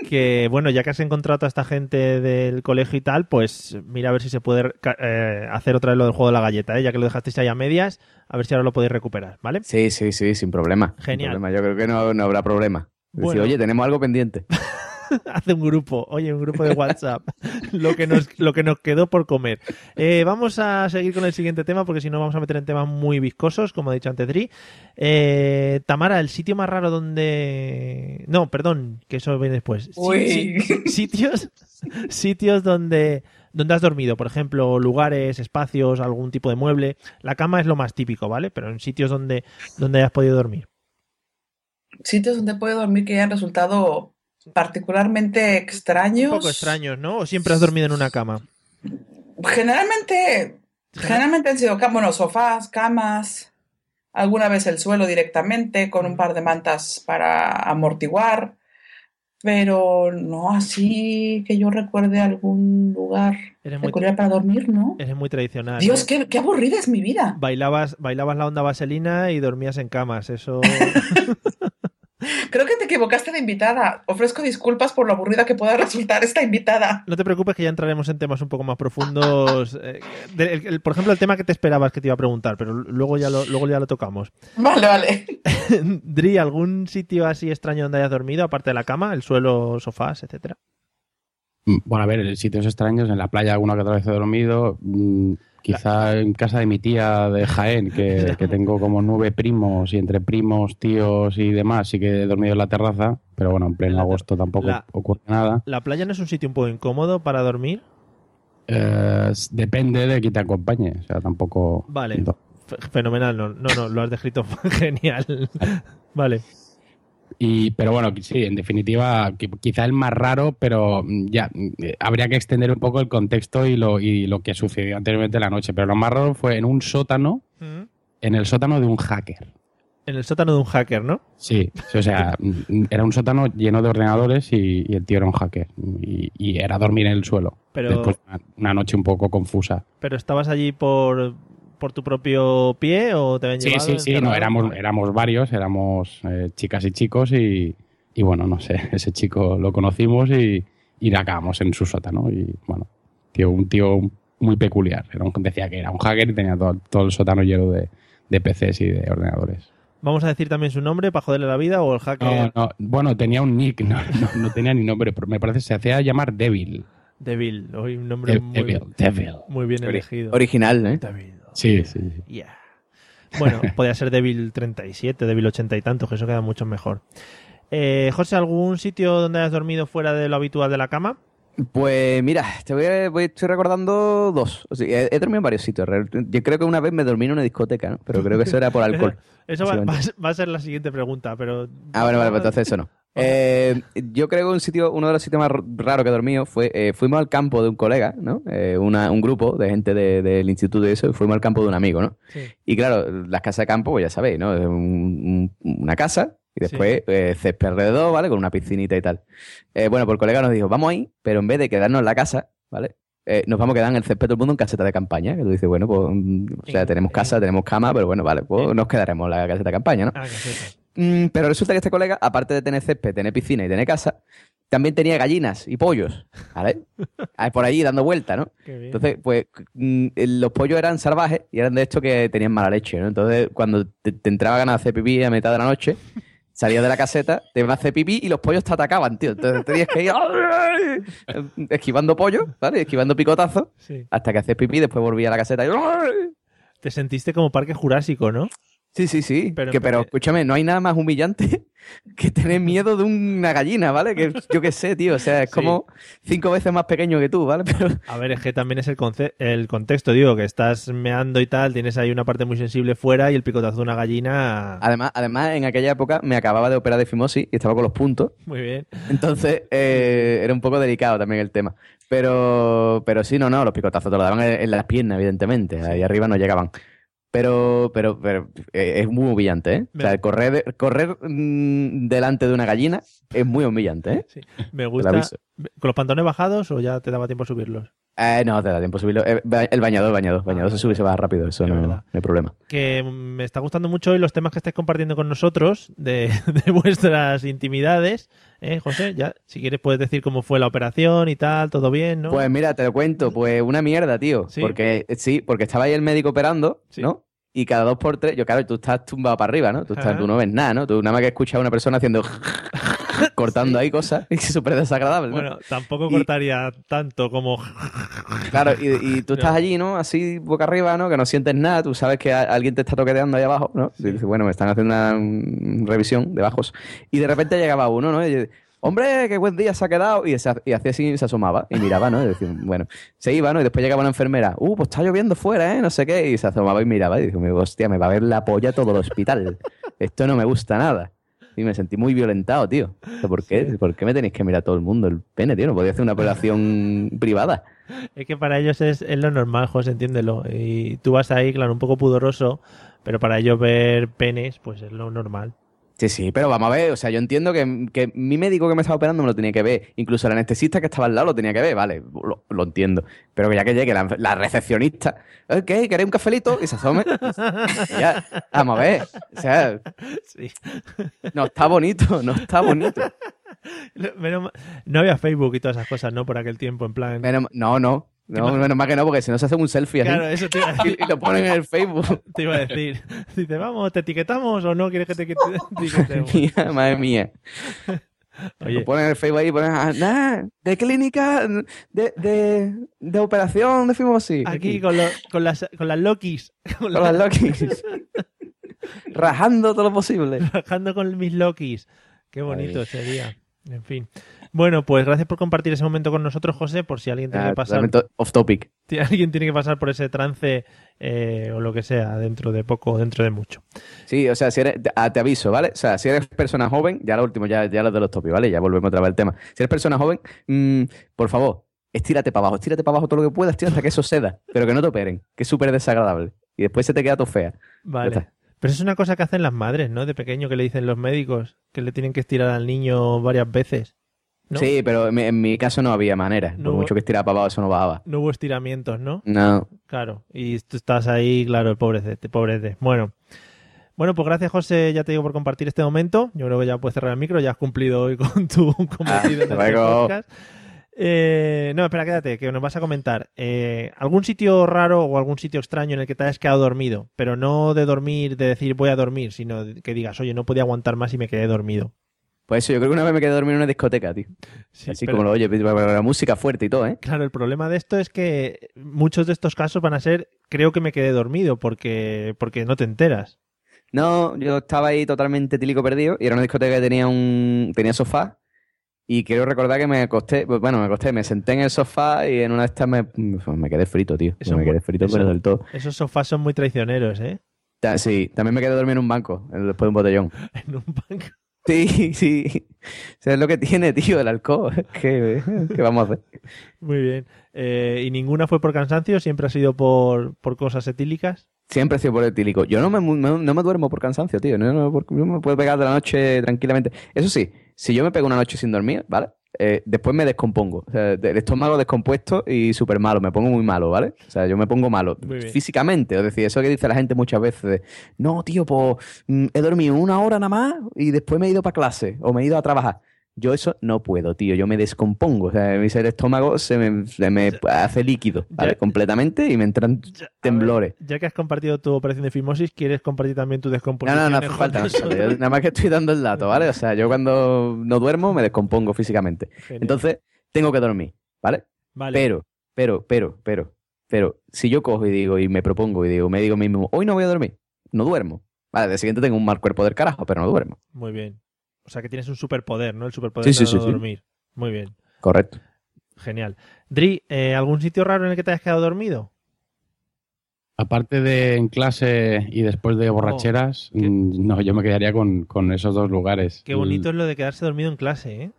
Que bueno, ya que has encontrado a esta gente del colegio y tal, pues mira a ver si se puede eh, hacer otra vez lo del juego de la galleta, ¿eh? ya que lo dejasteis ahí a medias, a ver si ahora lo podéis recuperar, ¿vale? Sí, sí, sí, sin problema. Sin Genial. problema. Yo creo que no, no habrá problema. Decir, Bueno. oye, tenemos algo pendiente. [LAUGHS] [LAUGHS] Hace un grupo, oye, un grupo de WhatsApp, [LAUGHS] lo que nos, lo que nos quedó por comer. Eh, vamos a seguir con el siguiente tema porque si no vamos a meter en temas muy viscosos, como ha dicho antes Dri. Eh, Tamara, el sitio más raro donde... No, perdón, que eso viene después. Sitios, [LAUGHS] sitios donde, has dormido, por ejemplo, lugares, espacios, algún tipo de mueble. La cama es lo más típico, ¿vale? Pero en sitios donde, donde hayas podido dormir. Sitios donde puede dormir que hayan resultado particularmente extraños. Un poco extraños, ¿no? ¿O siempre has dormido en una cama? Generalmente, generalmente han sido bueno, sofás, camas, alguna vez el suelo directamente con un par de mantas para amortiguar, pero no así que yo recuerde algún lugar Eres muy, para dormir, ¿no? eres muy tradicional. Dios, qué, qué aburrida es mi vida. Bailabas, bailabas la onda vaselina y dormías en camas. Eso. [LAUGHS] Creo que te equivocaste de invitada. Ofrezco disculpas por lo aburrida que pueda resultar esta invitada. No te preocupes que ya entraremos en temas un poco más profundos. [LAUGHS] eh, de- el- el- por ejemplo, el tema que te esperabas que te iba a preguntar, pero luego ya lo, luego ya lo tocamos. Vale, vale. [LAUGHS] Dri, ¿algún sitio así extraño donde hayas dormido, aparte de la cama, el suelo, sofás, etcétera? Mm, Bueno, a ver, sitios extraños, en la playa alguna que otra vez he dormido, mm, quizá en casa de mi tía de Jaén, que, que tengo como nueve primos y entre primos, tíos y demás, sí que he dormido en la terraza, pero bueno, en pleno agosto tampoco la- ocurre nada. ¿La playa no es un sitio un poco incómodo para dormir? Eh, depende de quién te acompañe, o sea, tampoco... Vale. no. Fenomenal, no, no, no, lo has descrito [LAUGHS] genial. Vale. Y, pero bueno, sí, en definitiva, qui- quizá el más raro, pero mm, ya mm, eh, habría que extender un poco el contexto y lo, y lo que sucedió anteriormente la noche. Pero lo más raro fue en un sótano, Mm. en el sótano de un hacker. En el sótano de un hacker, ¿no? Sí, o sea, era un sótano lleno de ordenadores y, y el tío era un hacker. Y, y era dormir en el suelo. Pero- Después de una, una noche un poco confusa. ¿Pero estabas allí por, por tu propio pie o te habían Sí, llevado? sí, sí, no, éramos, éramos varios, éramos eh, chicas y chicos y, y bueno, no sé, [LAUGHS] ese chico lo conocimos y, y le acabamos en su sótano y bueno, tío, un tío muy peculiar. Era un- decía que era un hacker y tenía todo, todo el sótano lleno de, de PCs y de ordenadores. ¿Vamos a decir también su nombre para joderle la vida o el hacker? No, no, bueno, tenía un nick, [LAUGHS] no, no, no tenía ni nombre, pero me parece que se hacía llamar Devil. Devil, hoy un nombre De- muy, Devil, Devil. muy bien Ori- elegido. Original, ¿eh? Devil. Sí, sí, sí. Yeah. Bueno, [LAUGHS] podría ser Devil 37, Devil 80 y tantos, que eso queda mucho mejor. Eh, José, ¿algún sitio donde hayas dormido fuera de lo habitual de la cama? Pues mira, te voy a- voy- estoy recordando dos. O sea, he, he dormido en varios sitios. Yo creo que una vez me dormí en una discoteca, ¿no? Pero creo que eso era por [LAUGHS] alcohol. Eso va, básicamente. va a ser- va a ser la siguiente pregunta, pero... Ah, bueno, vale, pues [LAUGHS] entonces eso no. Eh, yo creo que un sitio, uno de los sitios más raros que he dormido fue, eh, fuimos al campo de un colega, ¿no? Eh, una- un grupo de gente de- del instituto y eso, y fuimos al campo de un amigo, ¿no? Sí. Y claro, las casas de campo, pues ya sabéis, ¿no? Es un- un- una casa y después eh, césped alrededor, ¿vale? Con una piscinita y tal. Eh, bueno, pues el colega nos dijo, vamos ahí, pero en vez de quedarnos en la casa, ¿vale? Eh, nos vamos a quedar en el césped todo el mundo en caseta de campaña. Que tú dices, bueno, pues, mm, o sea, tenemos casa, tenemos cama, pero bueno, vale, pues nos quedaremos en la caseta de campaña, ¿no? Ah, pero resulta que este colega, aparte de tener césped, tener piscina y tener casa, también tenía gallinas y pollos, ¿vale? [LAUGHS] Por ahí dando vuelta, ¿no? Entonces, pues mm, los pollos eran salvajes y eran de estos que tenían mala leche, ¿no? Entonces, cuando te, te entraba ganas de hacer pipí a mitad de la noche, [LAUGHS] salías de la caseta, te ibas a hacer pipí y los pollos te atacaban, tío. Entonces tenías que ir [LAUGHS] esquivando pollos, ¿vale? Esquivando picotazos, Sí. hasta que haces pipí, después volvía a la caseta y. Te sentiste como parque jurásico, ¿no? Sí, sí, sí. Pero- que, pero escúchame, no hay nada más humillante [LAUGHS] que tener miedo de una gallina, ¿vale? Que [LAUGHS] yo qué sé, tío. O sea, es Sí. como cinco veces más pequeño que tú, ¿vale? [LAUGHS] Pero A ver, es que también es el, el contexto, digo, que estás meando y tal, tienes ahí una parte muy sensible fuera y el picotazo de una gallina... además, además, en aquella época me acababa de operar de fimosis y estaba con los puntos. Muy bien. Entonces, eh, era un poco delicado también el tema. Pero, pero sí, no, no, los picotazos te lo daban en, en las piernas, evidentemente. Ahí arriba no llegaban. Pero, pero, pero eh, es muy humillante, ¿eh? O sea, correr, correr mm, delante de una gallina es muy humillante, ¿eh? Sí. Me gusta... ¿Con los pantalones bajados o ya te daba tiempo a subirlos? Eh, no, te da tiempo subirlo. Eh, el bañador, bañador. Bañador se sube y se va rápido, eso no, no hay problema. que me está gustando mucho hoy los temas que estáis compartiendo con nosotros de, [LAUGHS] de vuestras intimidades. ¿Eh, José? Ya, si quieres puedes decir cómo fue la operación y tal, todo bien, ¿no? Pues mira, te lo cuento, pues una mierda, tío. ¿Sí? Porque eh, sí, porque estaba ahí el médico operando, ¿no? Y cada dos por tres, yo claro, tú estás tumbado para arriba, ¿no? Tú, estás, tú no ves nada, ¿no? Tú nada más que escuchas a una persona haciendo [LAUGHS] [LAUGHS] [LAUGHS] cortando ahí cosas y es súper desagradable, ¿no? bueno, tampoco Y- cortaría tanto como... [LAUGHS] Claro, y, y tú estás allí, ¿no? Así boca arriba, ¿no? Que no sientes nada, tú sabes que alguien te está toqueteando ahí abajo, ¿no? Y dices, bueno, me están haciendo una revisión de bajos. Y de repente llegaba uno, ¿no? Y yo, hombre, qué buen día se ha quedado. Y, se, y hacía así, se asomaba y miraba, ¿no? Y decía, bueno, se iba, ¿no? Y después llegaba una enfermera, uh, pues está lloviendo fuera, ¿eh? No sé qué. Y se asomaba y miraba. Y dije, hostia, me va a ver la polla todo el hospital. Esto no me gusta nada. Y me sentí muy violentado, tío. O sea, ¿Por qué? ¿Por qué me tenéis que mirar todo el mundo el pene, tío? No podía hacer una operación [LAUGHS] privada. Es que para ellos es, es lo normal, José, entiéndelo. Y tú vas ahí, claro, un poco pudoroso, pero para ellos ver penes, pues es lo normal. Sí, sí, pero vamos a ver, o sea, yo entiendo que, que mi médico que me estaba operando me lo tenía que ver, incluso el anestesista que estaba al lado lo tenía que ver, vale, lo, lo entiendo, pero que ya que llegue la, la recepcionista, ¿eh, ¿qué? ¿Queréis un cafelito? Y se asome. ya, vamos a ver, o sea, Sí. no está bonito, no está bonito. [LAUGHS] Menos ma- no había Facebook y todas esas cosas, ¿no? Por aquel tiempo, en plan... Menos- no, no, no, menos mal que no, porque si no se hace un selfie así. Claro, eso te iba a decir. y, [LAUGHS] y lo ponen en el Facebook. Te iba a decir. Dice, vamos, ¿te etiquetamos o no quieres que te eti- [LAUGHS] [LAUGHS] etiquetemos? Mía, madre mía. Oye. Lo ponen en el Facebook ahí y ponen, ah, nah, de clínica, de, de, de operación de fimosis. Aquí con, los- con, las, con las Lokis. Con, Con las Lokis. Rajando todo lo posible. Trabajando con mis Lokis. Qué bonito Ay. sería. En fin. Bueno, pues gracias por compartir ese momento con nosotros, José, por si alguien tiene Ah, que pasar. totalmente off topic. [LAUGHS] Si alguien tiene que pasar por ese trance eh, o lo que sea dentro de poco o dentro de mucho. Sí, o sea, si eres, te, ah, te aviso, ¿vale? O sea, si eres persona joven, ya lo último, ya, ya lo de los topics, ¿vale? Ya volvemos otra vez al tema. Si eres persona joven, mm, por favor, estírate para abajo, estírate para abajo todo lo que puedas, tío, hasta que eso ceda, pero que no te operen, que es súper desagradable. Y después se te queda todo fea. Vale. Pero es una cosa que hacen las madres, ¿no? De pequeño que le dicen los médicos, que le tienen que estirar al niño varias veces. ¿No? Sí, pero en mi, caso no había manera. No. Por mucho que estiraba para abajo, eso no bajaba. No hubo estiramientos, ¿no? No. Claro. Y tú estás ahí, claro, el pobrete, pobrete. Bueno. Bueno, pues gracias, José, ya te digo por compartir este momento. Yo creo que ya puedes cerrar el micro, ya has cumplido hoy con [LAUGHS] tu cometido en este podcast. Eh, no, espera, quédate, que nos vas a comentar. Eh, ¿Algún sitio raro o algún sitio extraño en el que te hayas quedado dormido? Pero no de dormir, de decir voy a dormir, sino que digas, oye, no podía aguantar más y me quedé dormido. Pues eso, yo creo que una vez me quedé dormido en una discoteca, tío. Sí, Así pero- como lo oye, la música fuerte y todo, ¿eh? Claro, el problema de esto es que muchos de estos casos van a ser, creo que me quedé dormido porque, porque no te enteras. No, yo estaba ahí totalmente tílico perdido y era una discoteca que tenía un tenía sofá y quiero recordar que me acosté, pues, bueno, me acosté, me senté en el sofá y en una de estas me, me quedé frito, tío. Eso me quedé frito eso- pero del todo. Esos sofás son muy traicioneros, ¿eh? Sí, también me quedé dormido en un banco después de un botellón. [LAUGHS] En un banco. Sí, sí. O sea, es lo que tiene, tío, el alcohol. [LAUGHS] ¿Qué, qué vamos a hacer? Muy bien. Eh, ¿Y ninguna fue por cansancio? ¿Siempre ha sido por, por cosas etílicas? Siempre he sido por etílico. Yo no me, no, no me duermo por cansancio, tío. No, no, yo me puedo pegar de la noche tranquilamente. Eso sí, si yo me pego una noche sin dormir, ¿vale? Eh, después me descompongo. O sea, el estómago descompuesto y súper malo, me pongo muy malo, ¿vale? O sea, yo me pongo malo físicamente. Es decir, eso que dice la gente muchas veces de, no, tío, pues mm, he dormido una hora nada más y después me he ido para clase o me he ido a trabajar. Yo eso no puedo, tío. Yo me descompongo. O sea, mi ser estómago se me, se me hace líquido, ¿vale? Ya- Completamente y me entran temblores. Ya que has compartido tu operación de fimosis, ¿quieres compartir también tu No, descomposición? no, no hace en falta. no hace falta. Yo nada más que estoy dando el dato, ¿vale? O sea, yo cuando no duermo me descompongo físicamente. Genial. Entonces, tengo que dormir, ¿vale? Vale. Pero, pero, pero, pero, pero, si yo cojo y digo, y me propongo y digo, me digo a mí mismo, hoy no voy a dormir, no duermo. Vale, de siguiente tengo un mal cuerpo del carajo, pero no duermo. Muy bien. O sea que tienes un superpoder, ¿no? El superpoder Sí, sí, de sí, no sí. dormir. Muy bien. Correcto. Genial. Dri, eh, ¿algún sitio raro en el que te hayas quedado dormido? Aparte de en clase y después de borracheras, mm, no, yo me quedaría con, con esos dos lugares. Qué bonito es lo de quedarse dormido en clase, ¿eh?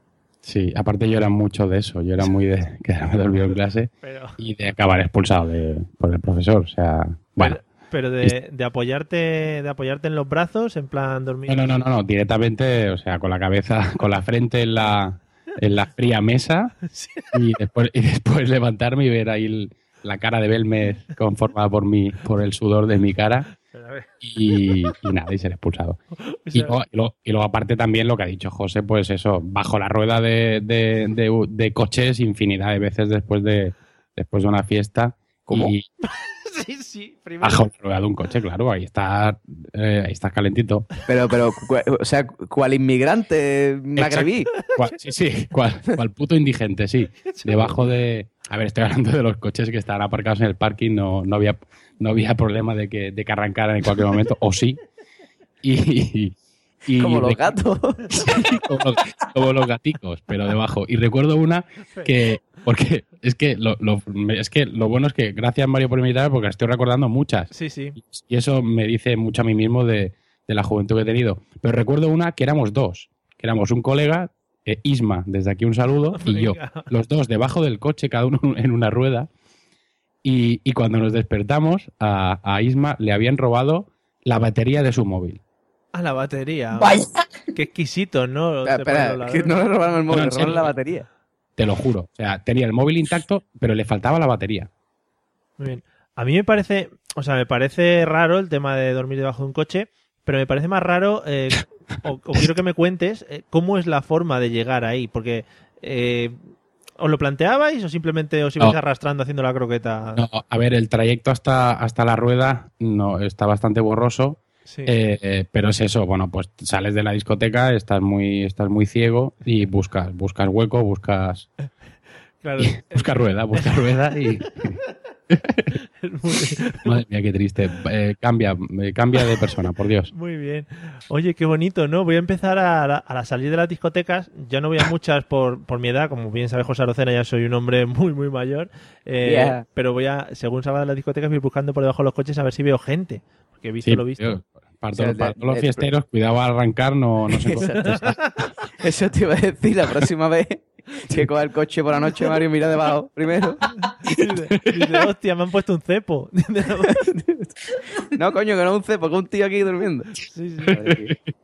Sí, aparte yo era mucho de eso, yo era muy de [LAUGHS] quedarme dormido en clase Pero- y de acabar expulsado de- por el profesor. O sea, bueno. Pero de, de apoyarte de apoyarte en los brazos, en plan dormir. No, no, no, no, directamente, o sea, con la cabeza, [LAUGHS] con la frente en la, en la fría mesa [LAUGHS] y después, y después levantarme y ver ahí el- la cara de Belmez conformada por mi, por el sudor de mi cara Pero y, y nada, y ser expulsado. [LAUGHS] Y luego, y luego- y luego aparte también lo que ha dicho José, pues eso, bajo la rueda de, de- de- de coches infinidad de veces después de, después de una fiesta. ¿Cómo? Y [LAUGHS] sí, sí, primero. un coche, claro, ahí está, eh, ahí está calentito. Pero, pero, o sea, ¿cuál inmigrante magrebí? Sí, sí, cual, cual puto indigente, sí. [LAUGHS] Debajo de. A ver, estoy hablando de los coches que estaban aparcados en el parking, no, no, había, no había problema de que, de que arrancaran en cualquier momento, o sí. Y. y- Como los gatos. [LAUGHS] como, los, como los gaticos, pero debajo. Y recuerdo una que. Porque es que lo, lo- es que lo bueno es que gracias Mario por invitarme porque estoy recordando muchas. Sí, sí. Y eso me dice mucho a mí mismo de, de la juventud que he tenido. Pero recuerdo una que éramos dos, que éramos un colega, eh, Isma, desde aquí un saludo, y yo. Los dos debajo del coche, cada uno [LAUGHS] en una rueda. Y, y cuando nos despertamos, a, a Isma le habían robado la batería de su móvil. A la batería. Vaya. Qué exquisito, ¿no? Ponen espera, que no le robaron el móvil, le robaron la batería. Te lo juro. O sea, tenía el móvil intacto, pero le faltaba la batería. Muy bien. A mí me parece, o sea, me parece raro el tema de dormir debajo de un coche, pero me parece más raro, eh, [LAUGHS] o, o quiero que me cuentes, eh, cómo es la forma de llegar ahí, porque eh, ¿os lo planteabais o simplemente os ibais No. arrastrando haciendo la croqueta? No, a ver, el trayecto hasta, hasta la rueda no está bastante borroso. Sí. Eh, pero es eso, bueno, pues sales de la discoteca, estás muy, estás muy ciego y buscas, buscas hueco, buscas, [LAUGHS] claro. buscas rueda, buscas rueda y [LAUGHS] madre mía qué triste. Eh, cambia, eh, cambia de persona, por Dios. Muy bien. Oye, qué bonito, ¿no? Voy a empezar a, la- a la salir de las discotecas. Ya no voy a muchas por, por mi edad. Como bien sabe José Arocena, ya soy un hombre muy, muy mayor. Eh, Yeah. Pero voy a, según salga de las discotecas, voy buscando por debajo de los coches a ver si veo gente. Porque he visto Sí, lo visto. tío, para, O sea, todos- para de- todos los de- fiesteros, cuidado al arrancar, no, no se. [LAUGHS] Eso te iba a decir la próxima vez [LAUGHS] que coja el coche por la noche, Mario, mira debajo primero. [LAUGHS] Dice, dice, hostia, me han puesto un cepo. No, coño, que no un cepo, que un tío aquí durmiendo. Sí, sí.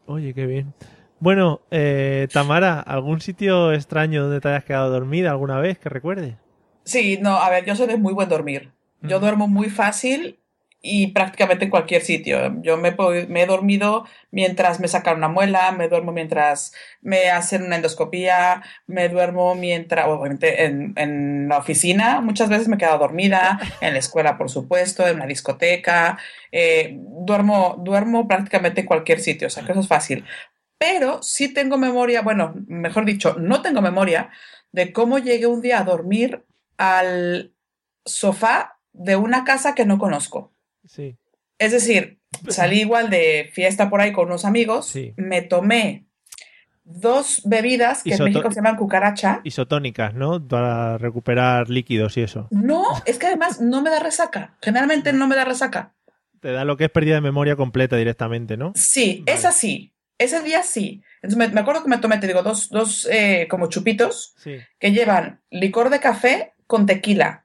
Oye, qué bien. Bueno, eh, Tamara, ¿algún sitio extraño donde te hayas quedado dormida alguna vez que recuerdes? Sí, no, a ver, yo soy de muy buen dormir. Yo duermo muy fácil y prácticamente en cualquier sitio. Yo me, me he dormido mientras me sacan una muela, me duermo mientras me hacen una endoscopía, me duermo mientras, obviamente en, en la oficina, muchas veces me he quedado dormida, [LAUGHS] en la escuela, por supuesto, en la discoteca, eh, duermo, duermo prácticamente en cualquier sitio, o sea que eso es fácil. Pero sí tengo memoria, bueno, mejor dicho, no tengo memoria de cómo llegué un día a dormir al sofá de una casa que no conozco. Sí. Es decir, salí igual de fiesta por ahí con unos amigos, Sí. me tomé dos bebidas que en Isoto- México se llaman cucaracha. Isotónicas, ¿no? Para recuperar líquidos y eso. No, es que además no me da resaca. Generalmente no me da resaca. Te da lo que es pérdida de memoria completa directamente, ¿no? Sí, es así. Ese día sí. Entonces me, me acuerdo que me tomé, te digo, dos, dos eh, como chupitos Sí, que llevan licor de café con tequila.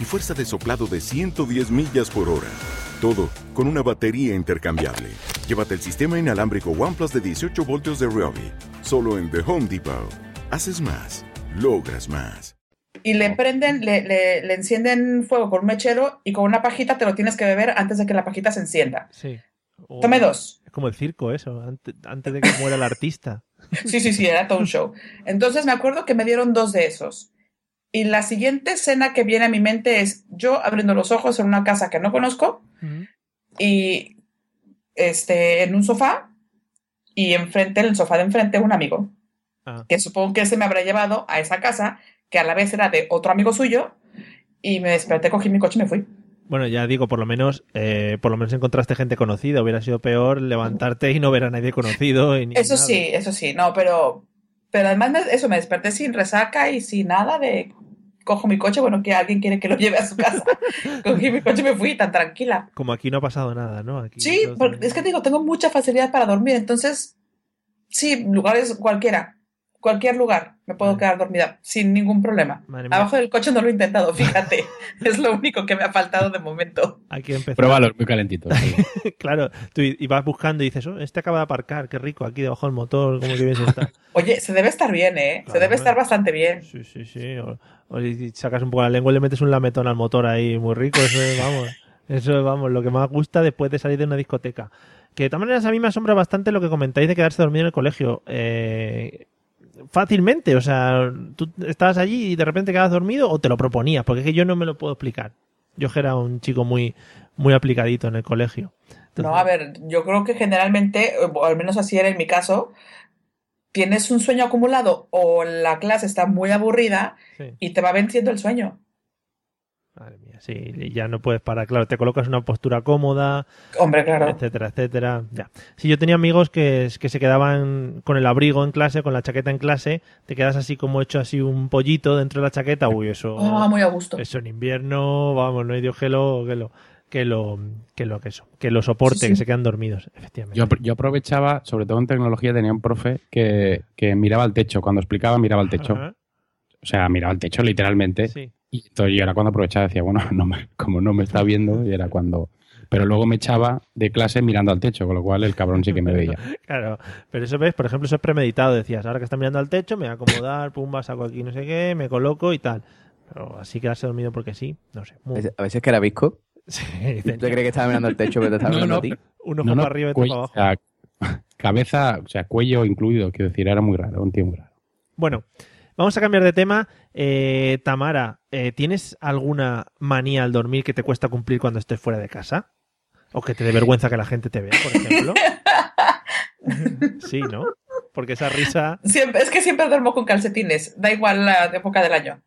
Y fuerza de soplado de 110 millas por hora. Todo con una batería intercambiable. Llévate el sistema inalámbrico OnePlus de 18 voltios de Ryobi. Solo en The Home Depot. Haces más. Logras más. Y le prenden, le, le, le encienden fuego con un mechero y con una pajita te lo tienes que beber antes de que la pajita se encienda. Sí. O- Tome dos. Es como el circo eso, antes, antes de que muera el artista. [LAUGHS] Sí, sí, sí, era todo un show. Entonces me acuerdo que me dieron dos de esos. Y la siguiente escena que viene a mi mente es yo abriendo los ojos en una casa que no conozco y este, en un sofá y enfrente, en el sofá de enfrente, un amigo. Ah. Que supongo que se me habrá llevado a esa casa, que a la vez era de otro amigo suyo, y me desperté, cogí mi coche y me fui. Bueno, ya digo, por lo menos, eh, por lo menos encontraste gente conocida. Hubiera sido peor levantarte y no ver a nadie conocido. y ni Eso nada. sí, eso sí, no, pero, pero además me- eso, me desperté sin resaca y sin nada de cojo mi coche, bueno, que alguien quiere que lo [LAUGHS] lleve a su casa. Cogí mi coche y me fui tan tranquila. Como aquí no ha pasado nada, ¿no? Aquí Sí, porque es que digo, tengo mucha facilidad para dormir, entonces, sí, lugares cualquiera, cualquier lugar, me puedo quedar dormida sin ningún problema. Madre mía. Abajo del coche no lo he intentado, [LAUGHS] fíjate, es lo único que me ha faltado de momento. Hay que empezar. Pruébalos muy calentitos. [LAUGHS] claro, tú y vas buscando y dices, oh, este acaba de aparcar, qué rico, aquí debajo del motor, cómo que bien se está. Oye, se debe estar bien, ¿eh? se debe estar bastante bien. Sí, sí, sí. O, o si sacas un poco la lengua y le metes un lametón al motor ahí muy rico, eso es, vamos, eso es, vamos, lo que más gusta después de salir de una discoteca. Que de todas maneras a mí me asombra bastante lo que comentáis de quedarse dormido en el colegio. Eh, fácilmente, o sea, tú estabas allí y de repente quedas dormido o te lo proponías, porque es que yo no me lo puedo explicar. Yo que era un chico muy, muy aplicadito en el colegio. No, a ver, yo creo que generalmente, o al menos así era en mi caso, tienes un sueño acumulado o la clase está muy aburrida Sí. y te va venciendo el sueño. Madre mía, sí, ya no puedes parar, claro, te colocas en una postura cómoda, Hombre, claro. etcétera, etcétera. Ya. Sí, yo tenía amigos que, que se quedaban con el abrigo en clase, con la chaqueta en clase, te quedas así como hecho así un pollito dentro de la chaqueta, uy, eso, Ah, muy a gusto. eso en invierno, vamos, no hay Dios que lo, que lo, que lo, que lo, que eso, que lo soporte, Sí, sí. que se quedan dormidos, efectivamente. Yo, yo aprovechaba, sobre todo en tecnología, tenía un profe que, que miraba al techo. Cuando explicaba, miraba al techo. Ajá. O sea, miraba al techo literalmente. Sí. Y entonces yo era cuando aprovechaba decía, bueno, [LAUGHS] no me- como no me está viendo, y era cuando... Pero luego me echaba de clase mirando al techo, con lo cual el cabrón sí que me veía. Claro, pero eso ves, por ejemplo, eso es premeditado. Decías, ahora que está mirando al techo, me voy a acomodar, pumba, saco aquí no sé qué, me coloco y tal. Pero así quedarse dormido porque sí, no sé. A muy- veces, a veces que era visco. [LAUGHS] Sí, ¿Tú crees que estaba mirando el techo pero te estaba No, mirando no, a ti? Uno No, fue no, para arriba y otro para abajo. o sea, [LAUGHS] cabeza, o sea, cuello incluido, quiero decir, era muy raro, un tío muy raro. Bueno, vamos a cambiar de tema. Eh, Tamara, eh, ¿tienes alguna manía al dormir que te cuesta cumplir cuando estés fuera de casa? ¿O que te dé vergüenza que la gente te vea, por ejemplo? [LAUGHS] sí, ¿no? Porque esa risa Siempre, es que siempre duermo con calcetines, da igual la época del año.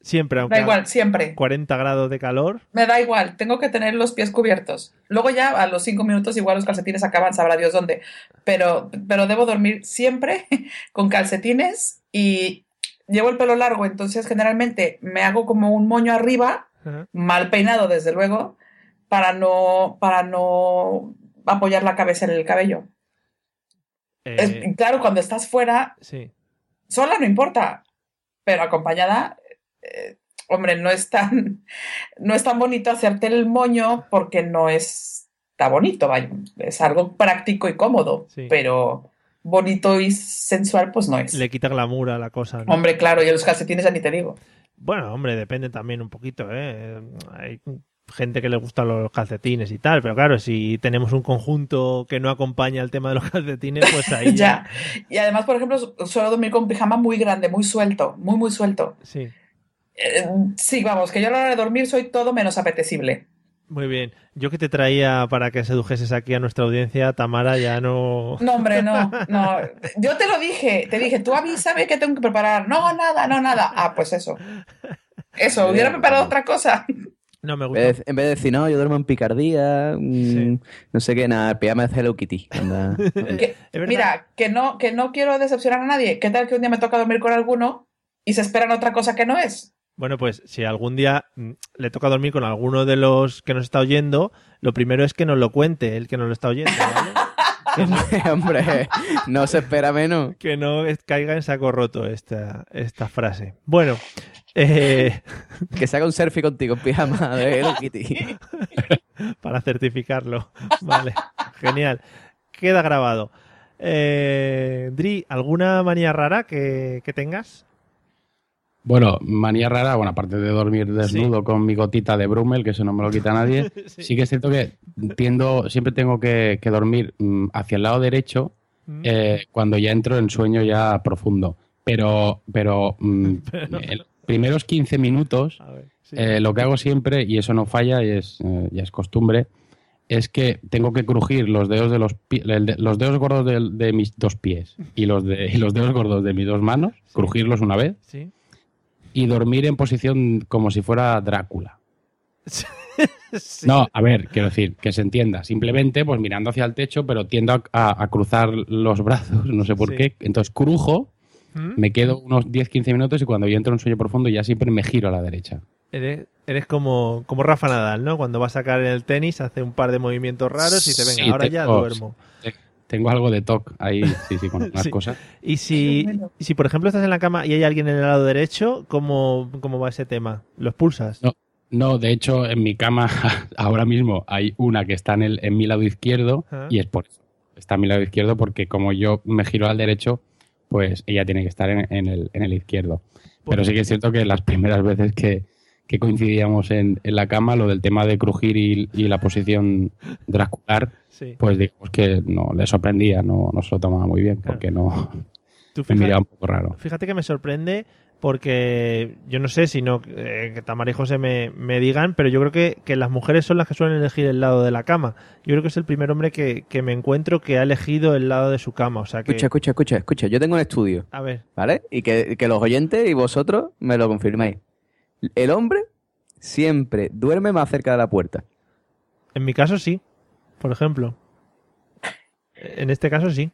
siempre, aunque Da igual, siempre. 40 grados de calor. Me da igual, tengo que tener los pies cubiertos. Luego ya a los cinco minutos igual los calcetines acaban, sabrá Dios dónde. Pero, pero debo dormir siempre [LAUGHS] con calcetines y llevo el pelo largo, entonces generalmente me hago como un moño arriba, mal peinado desde luego, para no, para no apoyar la cabeza en el cabello. Eh, Es- claro, cuando estás fuera, sí. sola no importa, pero acompañada, eh, hombre, no es tan, no es tan bonito hacerte el moño porque no es, está bonito, vaya, es algo práctico y cómodo, Sí. pero bonito y sensual pues no es. Le quita glamour a la cosa. ¿no? Hombre, claro, y a los calcetines ya ni te digo. Bueno, hombre, depende también un poquito, ¿eh? Hay gente que le gustan los calcetines y tal, pero claro, si tenemos un conjunto que no acompaña el tema de los [LAUGHS] calcetines, pues ahí [LAUGHS] ya. Y además, por ejemplo, su- suelo dormir con un pijama muy grande, muy suelto, muy, muy suelto. Sí. Eh, sí, vamos, que yo a la hora de dormir soy todo menos apetecible. Muy bien. Yo que te traía para que sedujeses aquí a nuestra audiencia, Tamara ya no... No, hombre, no, no. Yo te lo dije, te dije, tú avísame que tengo que preparar. No, nada, no, nada. Ah, pues eso. Eso, hubiera preparado otra cosa. No me En vez, en vez de decir, no, yo duermo en picardía, mm, no sé qué, nada, pijama de Hello Kitty. anda. [LAUGHS] Que- mira, que no, que no quiero decepcionar a nadie. ¿Qué tal que un día me toca dormir con alguno y se esperan otra cosa que no es? Bueno, pues si algún día mm, le toca dormir con alguno de los que nos está oyendo, lo primero es que nos lo cuente, el que nos lo está oyendo, ¿vale? [LAUGHS] [LAUGHS] Hombre, no se espera menos. que no caiga en saco roto esta, esta frase. Bueno, eh, Que se haga un selfie contigo en pijama de Hello [LAUGHS] Kitty. para certificarlo. Vale, genial. Queda grabado. Eh, Dri, ¿alguna manía rara que, que tengas? Bueno, manía rara, bueno, aparte de dormir desnudo con mi gotita de Brummel, que eso no me lo quita nadie, [LAUGHS] Sí. sí. que es cierto que tiendo, siempre tengo que, que dormir mm, hacia el lado derecho Mm. eh, cuando ya entro en sueño ya profundo. Pero, pero, mm, [LAUGHS] en los primeros 15 minutos, eh, lo que hago siempre, y eso no falla, y es, eh, ya es costumbre, es que tengo que crujir los dedos de los pi- el de- los dedos gordos de, mis dos pies y los de y los dedos gordos de mis dos manos, crujirlos una vez Sí. Y dormir en posición como si fuera Drácula. [LAUGHS] No, a ver, quiero decir, que se entienda. Simplemente, pues mirando hacia el techo, pero tiendo a, a- a cruzar los brazos, [LAUGHS] no sé por Sí. qué. Entonces crujo, ¿Mm? me quedo unos 10-15 minutos y cuando yo entro en un sueño profundo ya siempre me giro a la derecha. Eres, eres como, como Rafa Nadal, ¿no? Cuando va a sacar el tenis, hace un par de movimientos raros y te venga, Sí, ahora ya duermo. te- Tengo algo de TOC ahí, sí, sí, con [LAUGHS] unas Sí. cosas. Y si, si, por ejemplo, estás en la cama y hay alguien en el lado derecho, ¿cómo, cómo va ese tema? ¿Lo expulsas? No, no, de hecho, en mi cama [LAUGHS] ahora mismo hay una que está en, el, en mi lado izquierdo Ah. y es por eso. Está en mi lado izquierdo porque como yo me giro al derecho, pues ella tiene que estar en, en el, en el izquierdo. Pero sí que es cierto que las primeras veces que, que coincidíamos en, en la cama, lo del tema de crujir y, y la posición dracular, Sí. pues digamos que no le sorprendía, no, no se lo tomaba muy bien porque no Tú me miraba un poco raro. Fíjate que me sorprende porque yo no sé si no eh, que Tamara y José me, me digan, pero yo creo que, que las mujeres son las que suelen elegir el lado de la cama. Yo creo que es el primer hombre que, que me encuentro que ha elegido el lado de su cama. O sea que. Escucha, escucha, escucha, escucha. Yo tengo un estudio, A ver. ¿vale? Y que, que los oyentes y vosotros me lo confirmáis. El hombre siempre duerme más cerca de la puerta. En mi caso sí, por ejemplo. En este caso sí.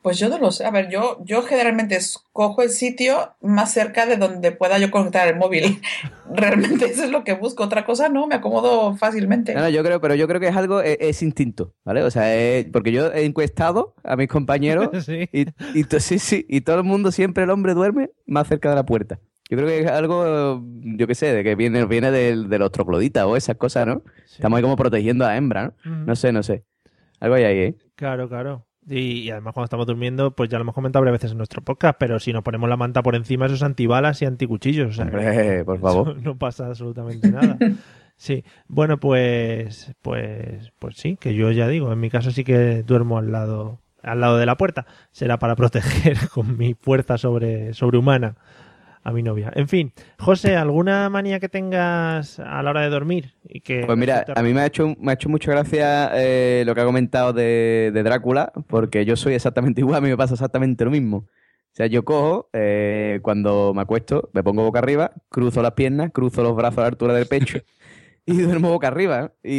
Pues yo no lo sé. A ver, yo, yo generalmente escojo el sitio más cerca de donde pueda yo conectar el móvil. [LAUGHS] Realmente eso es lo que busco. Otra cosa no, me acomodo fácilmente. No, no, yo creo, pero yo creo que es algo, es, es instinto, ¿vale? O sea, es- porque yo he encuestado a mis compañeros [LAUGHS] Sí. y, sí, sí, y todo el mundo siempre el hombre duerme más cerca de la puerta. Yo creo que es algo, yo qué sé, de que viene, viene del- de, los trogloditas o esas cosas, ¿no? Estamos ahí como protegiendo a la hembra, ¿no? No sé, no sé. Algo hay ahí, ¿eh? Claro, claro. Y, y además cuando estamos durmiendo, pues ya lo hemos comentado varias veces en nuestro podcast, pero si nos ponemos la manta por encima, eso es antibalas y anticuchillos. O sea, Hombre, [LAUGHS] por favor. no pasa absolutamente nada. [LAUGHS] Sí, bueno, pues, pues, pues sí, que yo ya digo, en mi caso sí que duermo al lado, al lado de la puerta. Será para proteger [LAUGHS] con mi fuerza sobre, sobrehumana a mi novia. En fin, José, ¿alguna manía que tengas a la hora de dormir? Y que Pues mira, a mí me ha hecho, me ha hecho mucha gracia eh, lo que ha comentado de, de Drácula, porque yo soy exactamente [LAUGHS] igual, a mí me pasa exactamente lo mismo. O sea, yo cojo, eh, cuando me acuesto, me pongo boca arriba, cruzo las piernas, cruzo los brazos a la altura del pecho [LAUGHS] y duermo boca arriba. Y,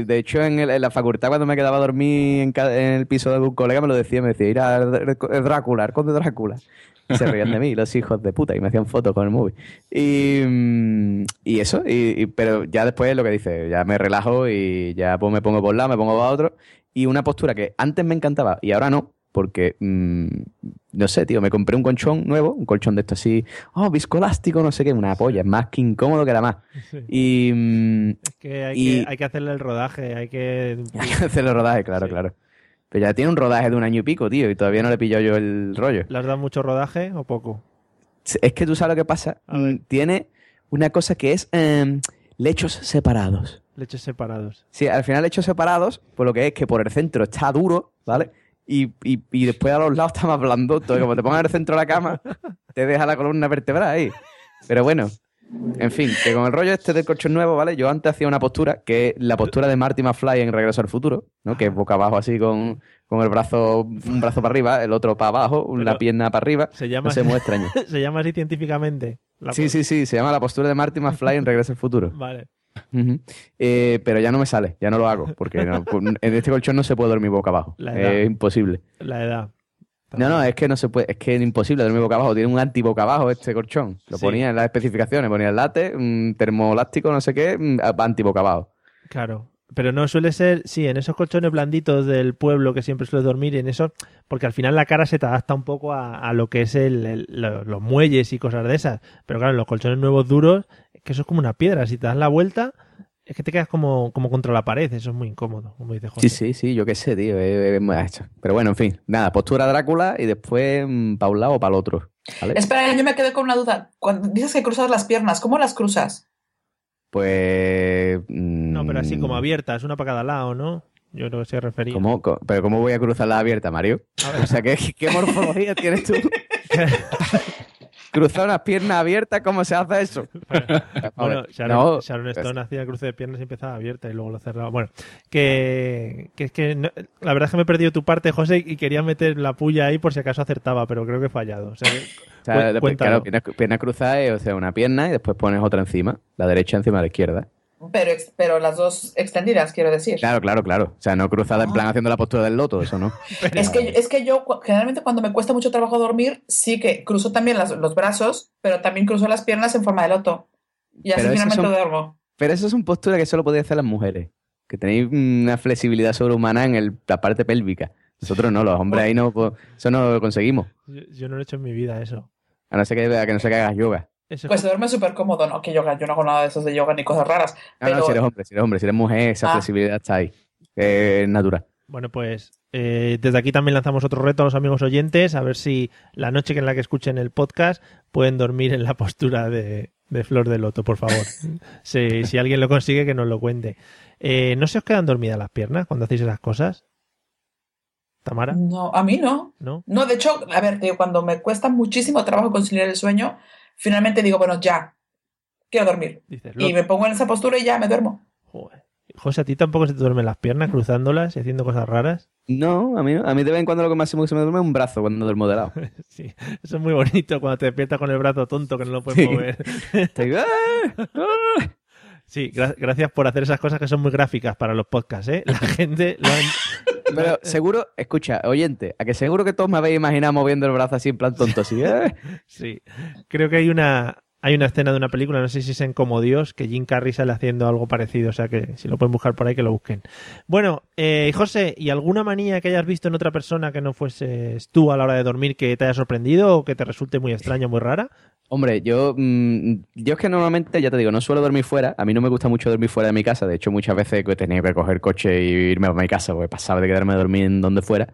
y, de hecho, en, el- en la facultad, cuando me quedaba a dormir en, en el piso de algún colega, me lo decía, me decía, ir a Drácula, el conde Drácula. Se reían de mí, los hijos de puta, y me hacían fotos con el móvil. Y, mm, y eso, y, y- pero ya después lo que dice, ya me relajo y ya pues, me pongo por un lado, me pongo para otro. Y una postura que antes me encantaba y ahora no, porque, mm, no sé, tío, me compré un colchón nuevo, un colchón de esto así, oh, viscoelástico, no sé qué, una polla, es más que incómodo que la más. Sí. Y, mm, que hay, y- que hay que hacerle el rodaje, hay que... [LAUGHS] hay que hacer el rodaje, claro, claro. Pero ya tiene un rodaje de un año y pico, tío, y todavía no le he pillado yo el rollo. ¿Le has dado mucho rodaje o poco? Es que tú sabes lo que pasa. Mm, Tiene una cosa que es em, lechos separados. Leches separados. Sí, al final lechos separados, pues lo que es que por el centro está duro, ¿vale? Y, y, y después a los lados está más blando. Entonces, como te pongas en el centro de la cama, te deja la columna vertebral ahí. Pero bueno, En fin, que con el rollo este del colchón nuevo, ¿vale? Yo antes hacía una postura que es la postura de Marty McFly en Regreso al Futuro, ¿no? Que es boca abajo así con, con el brazo, un brazo para arriba, el otro para abajo, la pierna para arriba. Se llama, No sé, muy extraño. [LAUGHS] se llama así científicamente. La Sí, sí, sí, se llama la postura de Marty McFly en Regreso al Futuro. Vale. Eh, pero ya no me sale, ya no lo hago, porque no- en este colchón no se puede dormir boca abajo. [LAUGHS] Es imposible. La edad. No, no, es que no se puede, es que es imposible dormir boca abajo. Tiene un anti boca abajo este colchón. Lo Sí. ponía en las especificaciones, ponía el late, un termolástico, no sé qué, mm, anti boca abajo. Claro. Pero no suele ser, sí, en esos colchones blanditos del pueblo que siempre suele dormir, en eso, porque al final la cara se te adapta un poco a, a lo que es el, el- lo- los muelles y cosas de esas. Pero claro, en los colchones nuevos duros, que eso es como una piedra. Si te das la vuelta, es que te quedas como, como contra la pared. Eso es muy incómodo, como dice José. Sí, sí, sí, yo qué sé, tío. muy hecho. Pero bueno, en fin, nada, postura Drácula y después para un lado o para el otro. ¿vale? Espera, yo me quedé con una duda. Cuando dices que cruzas las piernas, ¿cómo las cruzas? Pues. No, pero así mm, como abiertas, una para cada lado, ¿no? Yo creo que se refería. ¿Cómo, ¿Pero cómo voy a cruzar la abierta, Mario? O sea, ¿qué, qué morfología tienes tú? [LAUGHS] Cruzar unas piernas abiertas, ¿cómo se hace eso? [LAUGHS] Bueno, Sharon, no, Sharon pues- Stone hacía cruce de piernas y empezaba abierta y luego lo cerraba. Bueno, que, que es que no- la verdad es que me he perdido tu parte, José, y quería meter la puya ahí por si acaso acertaba, pero creo que he fallado. O sea, O sea, claro, pierna, pierna cruzada es o sea, una pierna y después pones otra encima, la derecha encima de la izquierda. Pero, pero las dos extendidas, quiero decir. Claro, claro, claro. O sea, no cruzada en plan haciendo la postura del loto, eso no. [LAUGHS] Es que, es que yo generalmente cuando me cuesta mucho trabajo dormir, sí que cruzo también las- los brazos, pero también cruzo las piernas en forma de loto. Y así Pero finalmente son- duermo. Pero eso es una postura que solo podéis hacer las mujeres. Que tenéis una flexibilidad sobrehumana en el- la parte pélvica. Nosotros no, los hombres ahí no, pues, eso no lo conseguimos. Yo, yo no lo he hecho en mi vida eso. A no ser que, a que no sé que hagas yoga. Eso Pues se duerme súper cómodo, ¿no? Que yoga, yo no hago nada de esos de yoga ni cosas raras. No, pero no, si eres hombre, si eres hombre, si eres mujer, esa Ah. flexibilidad está ahí. Es natural. Bueno, pues eh, desde aquí también lanzamos otro reto a los amigos oyentes, a ver si la noche que en la que escuchen el podcast pueden dormir en la postura de, de Flor de Loto, por favor. [LAUGHS] si, si alguien lo consigue, que nos lo cuente. Eh, ¿No se os quedan dormidas las piernas cuando hacéis esas cosas? ¿Tamara? No, a mí no. ¿No? No, de hecho, a ver, tío, cuando me cuesta muchísimo trabajo conciliar el sueño, finalmente digo, bueno, ya, quiero dormir. Dices, Y "Lo- me pongo en esa postura y ya me duermo. José, ¿a ti tampoco se te duermen las piernas cruzándolas y haciendo cosas raras? No, a mí, no. a mí de vez en cuando lo que máximo que se me duerme es un brazo cuando duermo de lado. [LAUGHS] Sí, eso es muy bonito cuando te despiertas con el brazo tonto que no lo puedes Sí. mover. [LAUGHS] Estoy, ¡ah! Sí, gra- gracias por hacer esas cosas que son muy gráficas para los podcasts, ¿eh? La gente lo han- [LAUGHS] Pero seguro, escucha, oyente, a que seguro que todos me habéis imaginado moviendo el brazo así en plan tonto, así. ¡eh! [LAUGHS] Sí, creo que hay una hay una escena de una película, no sé si es en Como Dios, que Jim Carrey sale haciendo algo parecido, o sea que si lo pueden buscar por ahí que lo busquen. Bueno, eh, José, ¿y alguna manía que hayas visto en otra persona que no fueses tú a la hora de dormir que te haya sorprendido o que te resulte muy extraña, muy rara? Hombre, yo, mm, yo es que normalmente, ya te digo, no suelo dormir fuera. A mí no me gusta mucho dormir fuera de mi casa. De hecho, muchas veces he tenido que coger coche y irme a mi casa porque pasaba de quedarme a dormir en donde fuera.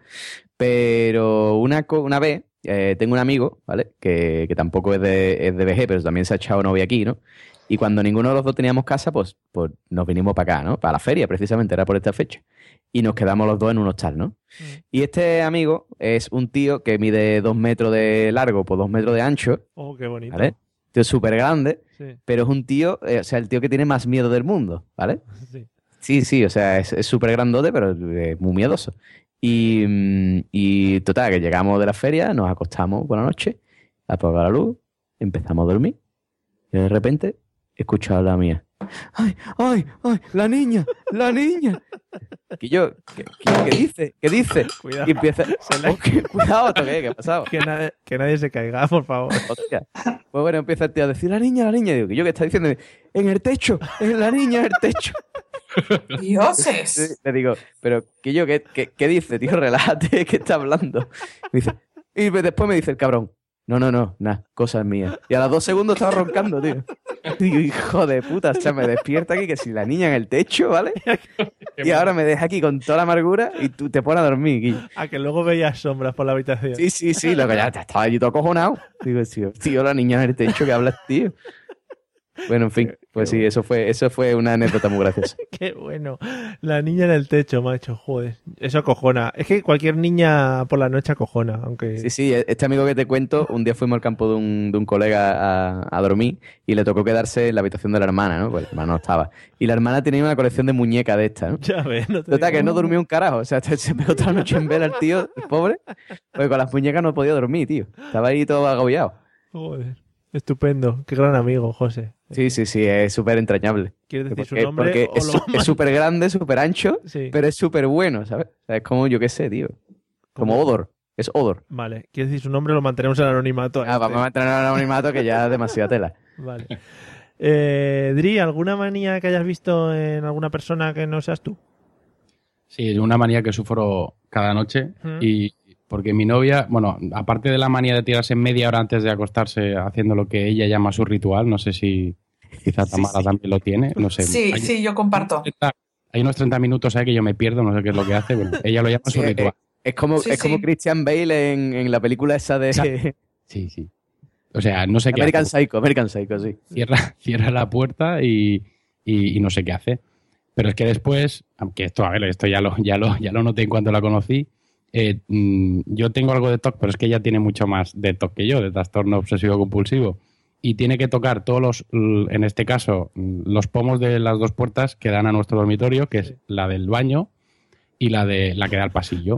Pero una, una vez eh, tengo un amigo, ¿vale? Que, que tampoco es de, es de VG, pero también se ha echado novia aquí, ¿no? Y cuando ninguno de los dos teníamos casa, pues, pues nos vinimos para acá, ¿no? Para la feria, precisamente, era por esta fecha. Y nos quedamos los dos en un hostal, ¿no? Y este amigo es un tío que mide dos metros de largo por dos metros de ancho. Oh, qué bonito. ¿Vale? Tío súper grande, Sí. pero es un tío, eh, o sea, el tío que tiene más miedo del mundo, ¿vale? [LAUGHS] Sí. Sí, sí, o sea, es es súper grandote, pero eh, muy miedoso. Y, mm, y total, que llegamos de la feria, nos acostamos por la noche, apagamos la luz, empezamos a dormir, y de repente escucho a la mía. ¡Ay, ay, ay! ¡La niña! ¡La niña! Y yo, ¿qué, qué- qué dice? ¿Qué dice? [LAUGHS] Cuidado. Y empieza. Oh, qué- cuidado, ¿esto qué? ¿Qué ha pasado? Que nadie, que nadie se caiga, por favor. Hostia. Pues bueno, empieza el tío a decir, la niña, la niña. Y digo, ¿y yo qué está diciendo? En el techo, en la niña, en el techo. [LAUGHS] Dioses. Le digo, pero que yo, ¿qué, qué, qué dice, tío? Relájate, [LAUGHS] ¿qué está hablando? Me dice, y después me dice el cabrón, no, no, no, nada, cosas mías. Y a los dos segundos estaba roncando, tío. [LAUGHS] Digo, hijo de puta, o sea, me despierta aquí que si la niña en el techo, ¿vale? Y ahora me deja aquí con toda la amargura y tú te pones a dormir, Guillo. A que luego veías sombras por la habitación. Sí, sí, sí, lo que ya estaba allí todo acojonado. Digo, tío, tío, la niña en el techo que hablas, tío. Bueno, en [LAUGHS] fin, pues sí, eso fue, eso fue una anécdota muy graciosa. [LAUGHS] Qué bueno. La niña en el techo, macho, joder. Eso acojona. Es que cualquier niña por la noche acojona, aunque... Sí, sí, este amigo que te cuento, un día fuimos al campo de un, de un colega a, a dormir y le tocó quedarse en la habitación de la hermana, ¿no? Pues la hermana no estaba. Y la hermana tenía una colección de muñecas de estas, ¿no? Ya ves, no te Total, que digo. no durmió un carajo. O sea, [LAUGHS] se pegó toda la noche en vela el tío, el pobre. Porque con las muñecas no podía dormir, tío. Estaba ahí todo agobiado. Joder. Estupendo. Qué gran amigo, José. Sí, sí, sí, es súper entrañable. ¿Quieres decir su Porque- nombre Porque o es súper grande, súper ancho, Sí. pero es súper bueno, ¿sabes? O sea, es como, yo qué sé, tío. Como Odor. Es Odor. Vale. ¿Quieres decir su nombre? Lo mantenemos en anonimato. Ah, vamos a mantener el anonimato que ya es demasiada tela. [LAUGHS] Vale. Eh, Dri, ¿alguna manía que hayas visto en alguna persona que no seas tú? Sí, es una manía que sufro cada noche Mm. y porque mi novia, bueno, aparte de la manía de tirarse media hora antes de acostarse haciendo lo que ella llama su ritual, no sé si quizá Tamara también lo tiene, no sé. Sí, hay, sí, yo comparto. hay unos 30 minutos ahí que yo me pierdo, no sé qué es lo que hace, bueno, ella lo llama Sí, su eh, ritual. Es como, Sí, es como. Christian Bale en, en la película esa de Sí, sí. O sea, no sé qué American hace. Psycho, American Psycho, sí. Cierra, [LAUGHS] cierra la puerta y, y- y no sé qué hace. Pero es que después, aunque esto, a ver, esto ya lo, ya lo, ya lo noté en cuanto la conocí, eh, mm, yo tengo algo de TOC, pero es que ella tiene mucho más de TOC que yo, de trastorno obsesivo compulsivo. Y tiene que tocar todos los, en este caso, mm, los pomos de las dos puertas que dan a nuestro dormitorio, que es la del baño y la de la que da al pasillo.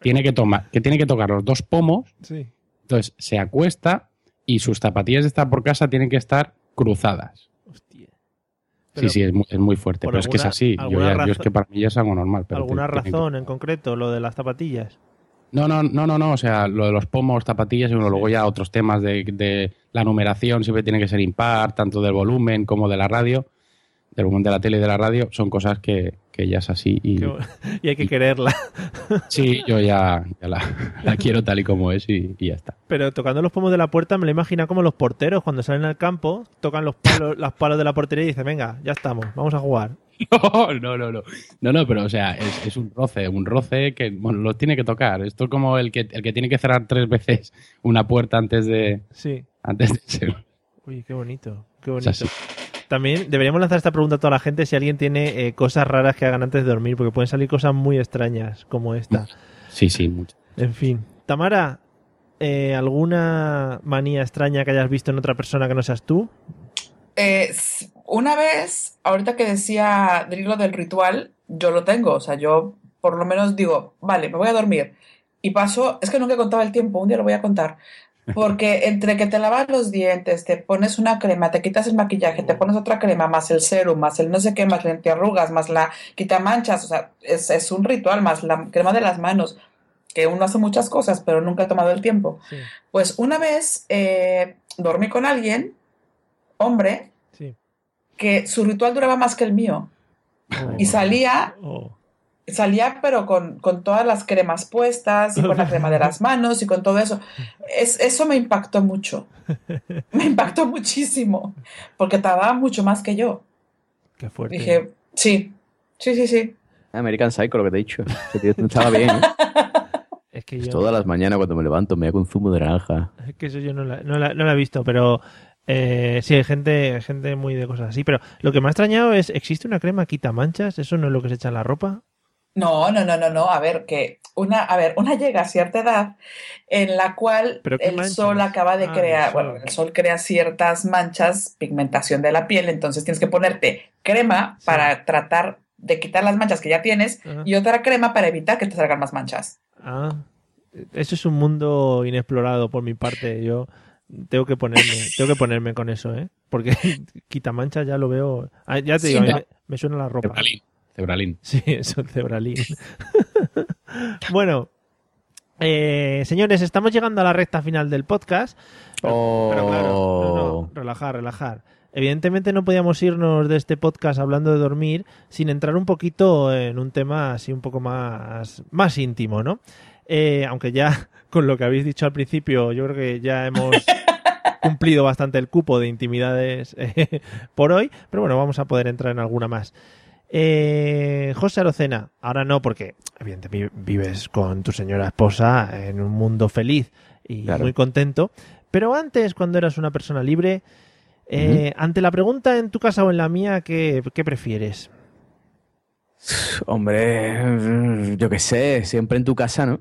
Tiene que tomar, que tiene que tocar los dos pomos Sí. entonces se acuesta y sus zapatillas de estar por casa tienen que estar cruzadas. Pero- sí, sí, es muy, es muy fuerte, pero es que es así. Yo, ya- yo es que para mí ya es algo normal. Pero ¿Alguna te- razón en concreto? Lo de las zapatillas. No, no, no, no, no. O sea, lo de los pomos, zapatillas y bueno, luego ya otros temas de, de la numeración siempre tiene que ser impar, tanto del volumen como de la radio, del volumen de la tele y de la radio, son cosas que, que ya es así. Y, [LAUGHS] y hay que quererla. sí, yo ya, ya la, la quiero tal y como es y, y ya está. Pero tocando los pomos de la puerta me lo imagino como los porteros cuando salen al campo, tocan los palos, los palos de la portería y dicen, venga, ya estamos, vamos a jugar. [LAUGHS] No, no, no, no. No, no, pero o sea, es, es un roce, un roce que bueno, lo tiene que tocar. Esto es como el que, el que tiene que cerrar tres veces una puerta antes de. Sí. Antes de ser. Uy, qué bonito, qué O bonito. sea, sí. También deberíamos lanzar esta pregunta a toda la gente si alguien tiene eh, cosas raras que hagan antes de dormir, porque pueden salir cosas muy extrañas como esta. Sí, sí, mucho. En fin. Tamara, eh, ¿alguna manía extraña que hayas visto en otra persona que no seas tú? Eh, una vez, ahorita que decía Drilo del ritual, yo lo tengo. O sea, yo por lo menos digo, vale, me voy a dormir. Y paso, es que nunca he contado el tiempo, un día lo voy a contar. Porque entre que te lavas los dientes, te pones una crema, te quitas el maquillaje, te pones otra crema, más el serum, más el no sé qué, más la antiarrugas, más la quitamanchas, o sea, es, es un ritual, más la crema de las manos, que uno hace muchas cosas, pero nunca he tomado el tiempo. Pues una vez eh, dormí con alguien, hombre, Sí. que su ritual duraba más que el mío. Y salía, Oh. Salía pero con, con todas las cremas puestas y con la crema de las manos y con todo eso. Es, eso me impactó mucho. [LAUGHS] Me impactó muchísimo. Porque tardaba mucho más que yo. Qué fuerte. Dije, sí, sí, sí, sí. American Psycho, lo que te he dicho. Que tío, estaba bien, ¿eh? [LAUGHS] Es que Pues yo... todas las mañanas cuando me levanto me hago un zumo de naranja. Es que eso yo no la, no la- no la he visto, pero eh, sí, hay gente, gente muy de cosas así. Pero lo que me ha extrañado es, ¿existe una crema quita manchas? ¿Eso no es lo que se echa en la ropa? No, no, no, no, no. A ver, que una, a ver, una llega a cierta edad en la cual ¿Pero qué el manchas? sol acaba de Ah, crear, el bueno, el sol crea ciertas manchas, pigmentación de la piel, entonces tienes que ponerte crema para tratar de quitar las manchas que ya tienes Ajá. y otra crema para evitar que te salgan más manchas. Ah, eso es un mundo inexplorado por mi parte. Yo tengo que ponerme, tengo que ponerme con eso, ¿eh? Porque [LAUGHS] quita manchas ya lo veo. Ah, ya te Sí, digo, no. me, me suena la ropa. Cebralín. Sí, [LAUGHS] eso, cebralín. [LAUGHS] bueno, eh, señores, estamos llegando a la recta final del podcast. Pero, pero claro, no, no, relajar, relajar. Evidentemente no podíamos irnos de este podcast hablando de dormir sin entrar un poquito en un tema así un poco más, más íntimo, ¿no? Eh, aunque ya [LAUGHS] con lo que habéis dicho al principio, yo creo que ya hemos cumplido bastante el cupo de intimidades eh, por hoy, pero bueno, vamos a poder entrar en alguna más. Eh, José Arocena, ahora no, porque evidentemente vi- vives con tu señora esposa en un mundo feliz y Claro. muy contento, pero antes, cuando eras una persona libre, Eh, Ante la pregunta en tu casa o en la mía, ¿qué, qué prefieres? Hombre, yo qué sé, siempre en tu casa, ¿no?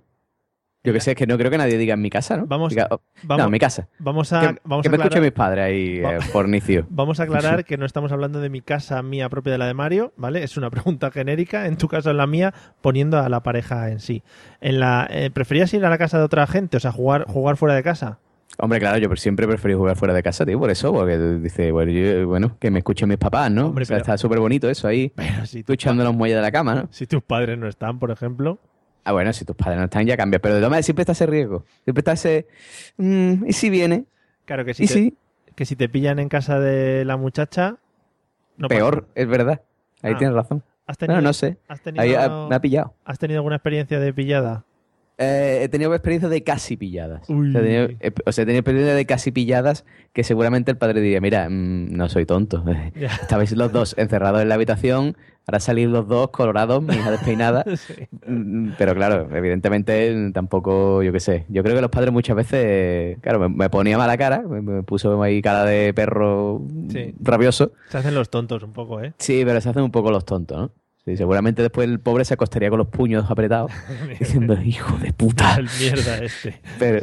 Yo qué sé, es que no creo que nadie diga en mi casa, ¿no? Vamos, Diga, oh, vamos- no, en mi casa. Vamos a, que vamos que a me escuchen mis padres ahí, eh, fornicio. [LAUGHS] Vamos a aclarar que no estamos hablando de mi casa mía propia de la de Mario, ¿vale? Es una [LAUGHS] pregunta genérica, en tu casa o en la mía, poniendo a la pareja en sí. En la, eh, ¿Preferías ir a la casa de otra gente? O sea, jugar, jugar fuera de casa. Hombre, claro, yo siempre preferí jugar fuera de casa, tío, por eso, porque dice, bueno, yo- bueno, que me escuchen mis papás, ¿no? Hombre, o sea, pero- está súper bonito eso ahí, [LAUGHS] si tú echando los muelles de la cama, ¿no? Si tus padres no están, por ejemplo. Ah, bueno, si tus padres no están ya cambias, pero de todas maneras siempre está ese riesgo, siempre está ese, mm, ¿y si viene? Claro que si, ¿Y te, si? que si te pillan en casa de la muchacha. No pasa Peor, es verdad, ahí Ah. tienes razón. ¿Has tenido- Bueno, no sé, has tenido- ahí ah, me ha pillado. ¿Has tenido alguna experiencia de pillada? Eh, he tenido experiencias de casi pilladas. O sea, he tenido, eh, o sea, he tenido experiencias de casi pilladas que seguramente el padre diría, mira, mm, no soy tonto. [LAUGHS] Ya. Estabais los dos encerrados en la habitación, ahora salís los dos colorados, mi hija despeinada. [LAUGHS] Sí. Mm, Pero claro, evidentemente mm, tampoco, yo qué sé. Yo creo que los padres muchas veces, claro, me, me ponía mala cara, me, me puso ahí cara de perro Sí. rabioso. Se hacen los tontos un poco, ¿eh? Sí, pero se hacen un poco los tontos, ¿no? Sí, seguramente después el pobre se acostaría con los puños apretados, [LAUGHS] diciendo, hijo de puta. [LAUGHS] El mierda este. Pero,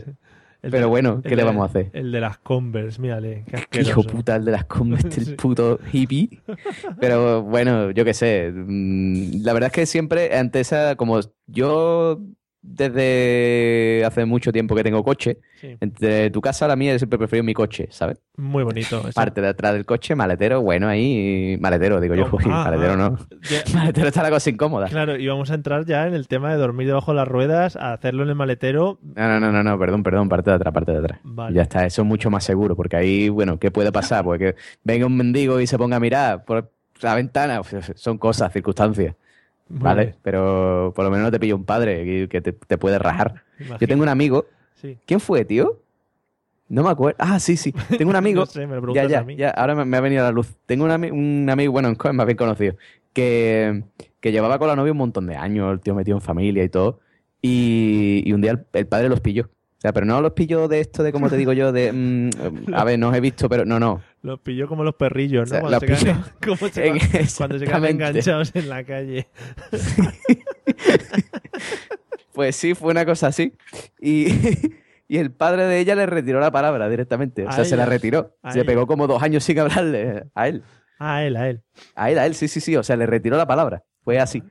El pero de- bueno, ¿qué le de- vamos a hacer? El de las Converse, mírale. Qué [LAUGHS] hijo puta el de las Converse, el puto hippie. Pero bueno, yo qué sé. mm, La verdad es que siempre ante esa, como yo desde hace mucho tiempo que tengo coche, Sí. entre tu casa a la mía, yo siempre prefiero mi coche, ¿sabes? Muy bonito. [LAUGHS] eso. Parte de atrás del coche, maletero, bueno, ahí, maletero, digo yo, Ah, maletero ah. no. Ya- [LAUGHS] Maletero está la cosa incómoda. Claro, y vamos a entrar ya en el tema de dormir debajo de las ruedas, a hacerlo en el maletero. No, no, no, no, no, perdón, perdón, parte de atrás, parte de atrás. Vale. Ya está, eso es mucho más seguro, porque ahí, bueno, ¿qué puede pasar? Pues que venga un mendigo y se ponga a mirar por la ventana, [LAUGHS] son cosas, circunstancias, Muy ¿vale? bien. Pero por lo menos no te pilla un padre que, te, te puede rajar. Yo tengo un amigo, Sí. ¿quién fue, tío? No me acuerdo. Ah, sí, sí. Tengo un [LAUGHS] amigo. No sé, me lo ya, ya, a mí. ya, ahora me, me ha venido a la luz. Tengo un, ami- un amigo, bueno, es más bien conocido, que, que llevaba con la novia un montón de años, el tío metido en familia y todo. Y, y un día el, el padre los pilló. O sea, pero no los pilló de esto de, como te digo yo, de. mm, [LAUGHS] a ver, no os he visto, pero no, no. Los pilló como los perrillos, ¿no? O sea, cuando, se quedan, [LAUGHS] se en- van- [LAUGHS] cuando se quedan exactamente. enganchados en la calle. Pues sí, fue una cosa así. Y, y el padre de ella le retiró la palabra directamente. O sea, se la retiró. Se ella. pegó como dos años sin hablarle a él. A él, a él. A él, a él, sí, sí, sí. O sea, le retiró la palabra. Fue así.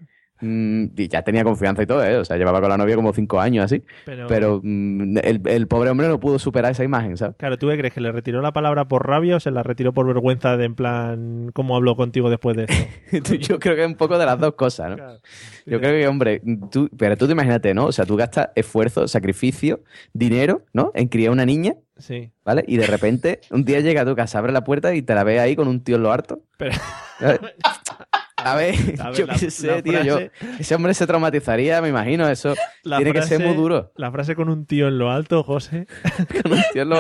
Mm, y ya tenía confianza y todo, ¿eh? O sea, llevaba con la novia como cinco años así. Pero- Pero, mm, el, el pobre hombre no pudo superar esa imagen, ¿sabes? Claro, ¿tú qué crees? ¿Que le retiró la palabra por rabia o se la retiró por vergüenza de en plan, ¿cómo hablo contigo después de esto? [LAUGHS] Yo creo que es un poco de las dos cosas, ¿no? Claro. Yo creo que, hombre, tú, pero tú te imagínate, ¿no? O sea, tú gastas esfuerzo, sacrificio, dinero, ¿no? En criar una niña, Sí. ¿vale? Y de repente, un día llega a tu casa, abre la puerta y te la ves ahí con un tío en lo harto. Pero, [LAUGHS] A ver, [LAUGHS] A ver, yo qué sé, la tío. yo- frase- ese hombre se traumatizaría, me imagino. Eso la tiene que ser frase- muy duro. La frase con un tío en lo alto, José. [LAUGHS] Con un tío en lo,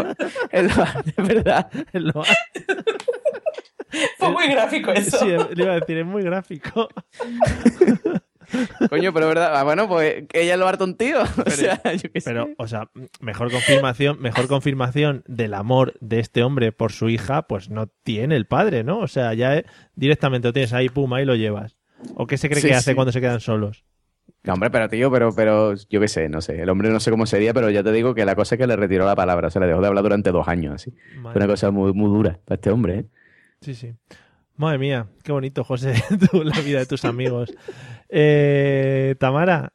en lo- de verdad. En lo alto. Fue muy gráfico eso. Sí, le iba a decir, es muy gráfico. [LAUGHS] Coño, pero verdad. Ah, bueno, pues ella lo harto un tío. [LAUGHS] O sea, yo qué sé. Pero, o sea, mejor confirmación, mejor confirmación del amor de este hombre por su hija, pues no tiene el padre, ¿no? O sea, ya eh, directamente lo tienes ahí, pum, ahí lo llevas. ¿O qué se cree Sí, que hace cuando se quedan solos? No, hombre, pero tío, pero, pero yo qué sé, no sé. El hombre no sé cómo sería, pero ya te digo que la cosa es que le retiró la palabra. O sea, le dejó de hablar durante dos años, así. Madre Fue una cosa muy, muy dura para este hombre, ¿eh? Sí, sí. Madre mía, qué bonito, José, [LAUGHS] tú, la vida de tus amigos. Eh, Tamara,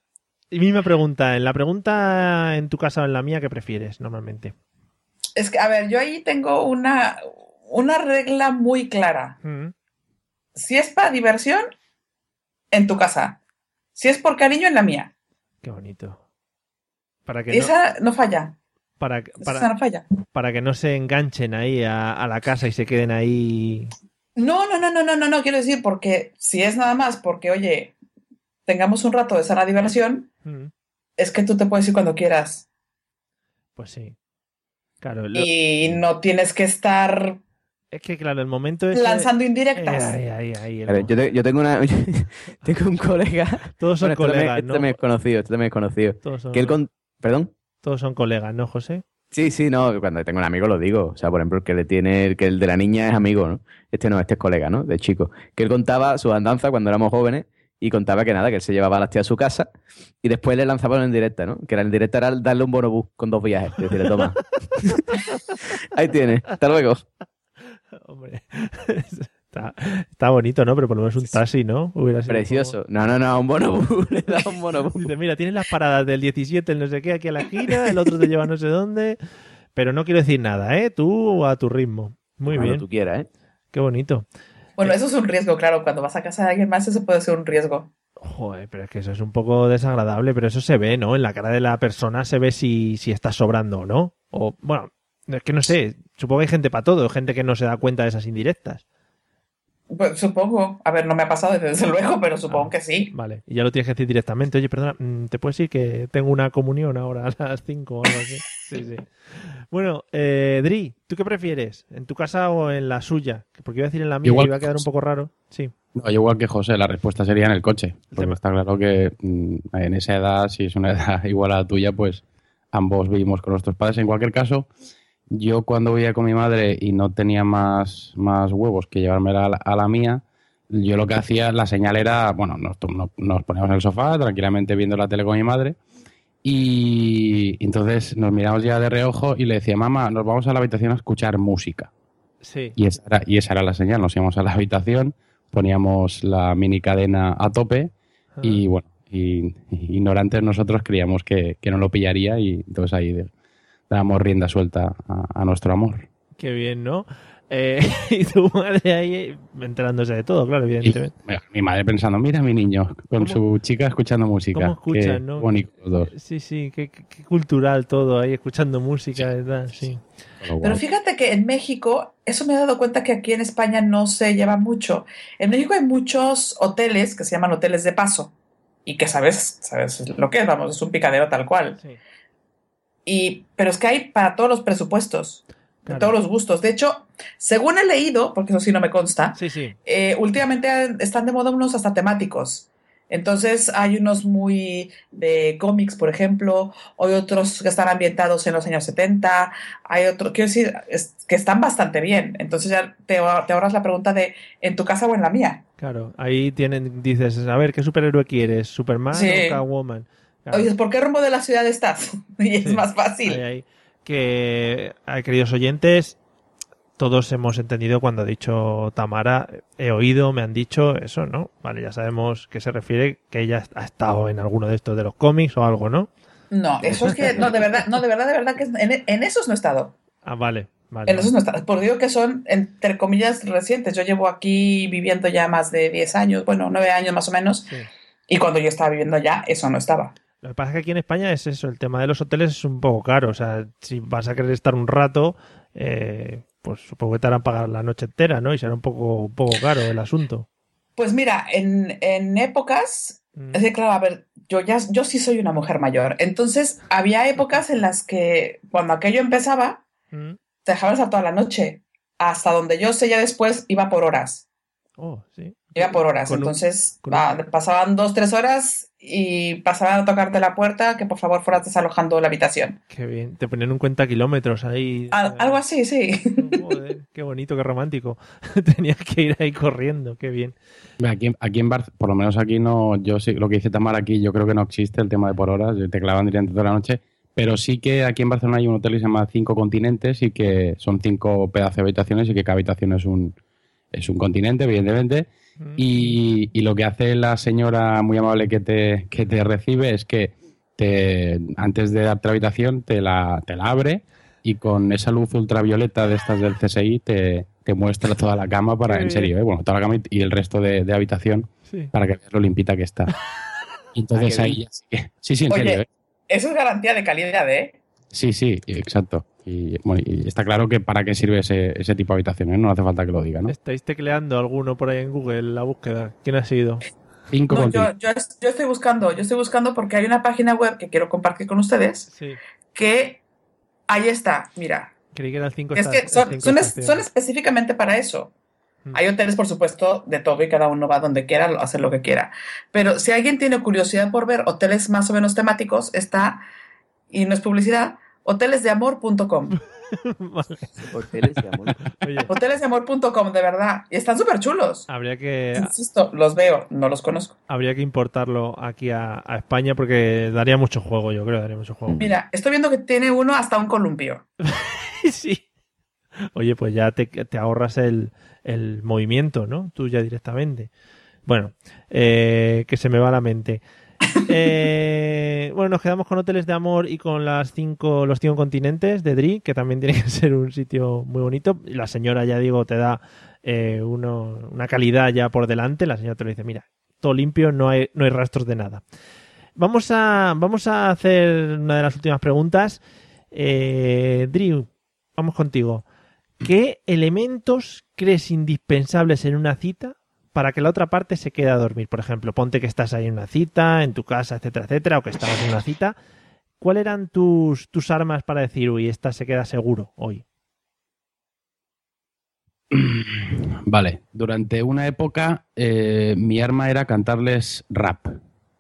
y misma pregunta. En la pregunta en tu casa o en la mía, ¿qué prefieres normalmente? Es que, a ver, yo ahí tengo una, una regla muy clara. Mm, Si es para diversión, en tu casa. Si es por cariño, en la mía. Qué bonito. Para que Esa no falla. para, Esa no falla. para que no se enganchen ahí a, a la casa y se queden ahí. No, no, no, no, no, no, no, quiero decir, porque si es nada más porque, oye, tengamos un rato de sana diversión, Mm, es que tú te puedes ir cuando quieras. Pues sí. Claro, lo- Y no tienes que estar es que claro, el momento es. lanzando indirectas. ahí, ahí, ahí, el A ver, yo, te- yo tengo una [LAUGHS] tengo un colega. Todos son Bueno, este también- colegas, este ¿no? también es conocido, este también es conocido. Todos son, Que él con, perdón. todos son colegas, ¿no, José? Sí, sí, no, cuando tengo un amigo lo digo. O sea, por ejemplo, el que le tiene, el que el de la niña es amigo, ¿no? Este no, este es colega, ¿no? De chico. Que él contaba su andanza cuando éramos jóvenes y contaba que nada, que él se llevaba a las tías a su casa y después le lanzaban en directa, ¿no? Que era en directa era darle un bonobús con dos viajes. Y decirle, toma. [LAUGHS] Ahí tienes, hasta luego. Hombre, está, está bonito, ¿no? Pero por lo menos un taxi, ¿no? Hubiera sido Precioso. No, no, no, un bonobús. [LAUGHS] Le da un bonobús. Dice, mira, tienes las paradas del 17, el no sé qué, aquí a la esquina, el otro te lleva no sé dónde. Pero no quiero decir nada, ¿eh? Tú a tu ritmo. Muy Cuando bien. tú quieras, ¿eh? Qué bonito. Bueno, eso es un riesgo, claro. Cuando vas a casa de alguien más, eso puede ser un riesgo. Joder, pero es que eso es un poco desagradable, pero eso se ve, ¿no? En la cara de la persona se ve si, si está sobrando o no. O, bueno, es que no sé, supongo que hay gente para todo, gente que no se da cuenta de esas indirectas. Pues, supongo. A ver, no me ha pasado desde [LAUGHS] luego, pero supongo que sí. Vale, y ya lo tienes que decir directamente. Oye, perdona, mm, ¿te puedes decir que tengo una comunión ahora a las 5 o algo así? [LAUGHS] Sí, sí. Bueno, eh, Dri, ¿tú qué prefieres? ¿En tu casa o en la suya? Porque iba a decir en la mía Igual y iba a quedar un poco raro. Sí. No, yo igual que José, la respuesta sería en el coche. Porque está claro que mm, en esa edad, si es una [LAUGHS] edad igual a la tuya, pues ambos vivimos con nuestros padres. En cualquier caso, yo cuando vivía con mi madre y no tenía más, más huevos que llevarme a la, a la mía, yo lo que hacía, la señal era, bueno, nos, nos, poníamos en el sofá tranquilamente viendo la tele con mi madre y entonces nos miramos ya de reojo y le decía, mamá, nos vamos a la habitación a escuchar música. Sí. Y esa era, y esa era la señal. Nos íbamos a la habitación, poníamos la mini cadena a tope y bueno, y, y ignorantes nosotros creíamos que, que no lo pillaría y entonces ahí de- dábamos rienda suelta a, a nuestro amor. Qué bien, ¿no? Eh, [LAUGHS] y tu madre ahí enterándose de todo, claro, Y evidentemente. mira, mi madre pensando, mira mi niño, con su chica escuchando música. ¿Cómo escuchan, Qué no? bonito los dos. Sí, sí, qué, qué- qué cultural todo ahí, escuchando música, ¿verdad? Sí. Pero fíjate que en México, eso me he dado cuenta que aquí en España no se lleva mucho. En México hay muchos hoteles que se llaman hoteles de paso y que sabes, sabes lo que es, vamos, es un picadero tal cual. Y, pero es que hay para todos los presupuestos, Claro. todos los gustos. De hecho, según he leído, porque eso sí no me consta, Sí, sí. eh, últimamente están de moda unos hasta temáticos. Entonces hay unos muy de cómics, por ejemplo, hay otros que están ambientados en los años 70, hay otros, quiero decir, es- que están bastante bien. Entonces ya te, te ahorras la pregunta de ¿en tu casa o en la mía? Claro, ahí tienen, dices, a ver, ¿qué superhéroe quieres? ¿Superman Sí. o Catwoman? Claro. Oye, ¿por qué rumbo de la ciudad estás? [LAUGHS] y es más fácil. Ahí, ahí. Que, ay, queridos oyentes, todos hemos entendido cuando ha dicho Tamara, he oído, me han dicho eso, ¿no? Vale, ya sabemos que se refiere que ella ha estado en alguno de estos de los cómics o algo, ¿no? No, eso es que, no, de verdad, no, de verdad, de verdad que en, en esos no he estado. Ah, vale, vale. En esos no he estado. Por digo que son, entre comillas, recientes. Yo llevo aquí viviendo ya más de 10 años, bueno, 9 años más o menos. Y cuando yo estaba viviendo ya, eso no estaba. Lo que pasa es que aquí en España es eso, el tema de los hoteles es un poco caro. O sea, si vas a querer estar un rato, eh, pues supongo que te harán pagar la noche entera, ¿no? Y será un poco, un poco caro el asunto. Pues mira, en, en épocas, Mm. es que claro, a ver, yo ya, yo sí soy una mujer mayor. Entonces, había épocas en las que cuando aquello empezaba, Mm. te dejaban estar toda la noche. Hasta donde yo sé ya después iba por horas. Oh, sí. Iba por horas. Con Entonces, un- va, pasaban dos, tres horas y pasaban a tocarte la puerta que por favor fueras desalojando la habitación. Qué bien. Te ponen un cuenta kilómetros ahí. Al- algo así, sí. Joder, qué bonito, qué romántico. [LAUGHS] Tenías que ir ahí corriendo, qué bien. Aquí, aquí en Bar, por lo menos aquí no, yo sí, lo que dice Tamara aquí, yo creo que no existe el tema de por horas, te clavan directamente toda la noche, pero sí que aquí en Barcelona hay un hotel que se llama Cinco Continentes y que son cinco pedazos de habitaciones y que cada habitación es un, es un continente, evidentemente. Y, y lo que hace la señora muy amable que te, que te recibe es que te, antes de darte la habitación te la, te la abre y con esa luz ultravioleta de estas del CSI te, te muestra toda la cama para, en serio, ¿eh? bueno, toda la cama y el resto de, de habitación Sí. para que veas lo limpita que está. [LAUGHS] Entonces Ah, ahí sí que- Sí, sí, en Oye, serio, ¿eh? Eso es garantía de calidad, ¿eh? Sí, sí, exacto. Y, bueno, y está claro que para qué sirve ese, ese tipo de habitaciones, no hace falta que lo diga, ¿no? ¿Estáis tecleando alguno por ahí en Google la búsqueda? ¿Quién ha sido? Cinco No, yo, yo, yo estoy buscando, yo estoy buscando porque hay una página web que quiero compartir con ustedes Sí. que ahí está, mira. Creí que eran cinco Es que son, cinco son, es- son específicamente para eso. Mm. Hay hoteles, por supuesto, de todo y cada uno va donde quiera, a hacer lo que quiera. Pero si alguien tiene curiosidad por ver hoteles más o menos temáticos, está, y no es publicidad, hotelesdeamor.com. Hoteles [LAUGHS] de amor. Hotelesdeamor.com, de verdad. Y están súper chulos. habría que Insisto, los veo, no los conozco. habría que importarlo aquí a, a España porque daría mucho juego, yo creo, daría mucho juego. Mira, estoy viendo que tiene uno hasta un columpio. [LAUGHS] sí. Oye, pues ya te, te ahorras el, el movimiento, ¿no? Tú ya directamente. Bueno, eh, que se me va la mente. [LAUGHS] Eh, bueno, nos quedamos con Hoteles de Amor y con los cinco continentes de Dri, que también tiene que [LAUGHS] ser un sitio muy bonito. La señora, ya digo, te da eh, una calidad ya por delante. La señora te lo dice, mira, todo limpio, no hay, no hay rastros de nada. Vamos a, vamos a hacer una de las últimas preguntas. Eh, Dri, vamos contigo. ¿Qué elementos crees indispensables en una cita para que la otra parte se quede a dormir? Por ejemplo, ponte que estás ahí en una cita, en tu casa, etcétera, etcétera, o que estabas en una cita. ¿Cuáles eran tus, tus armas para decir, uy, esta se queda seguro hoy? [CLEARS THROAT] Vale, durante una época eh, mi arma era cantarles rap.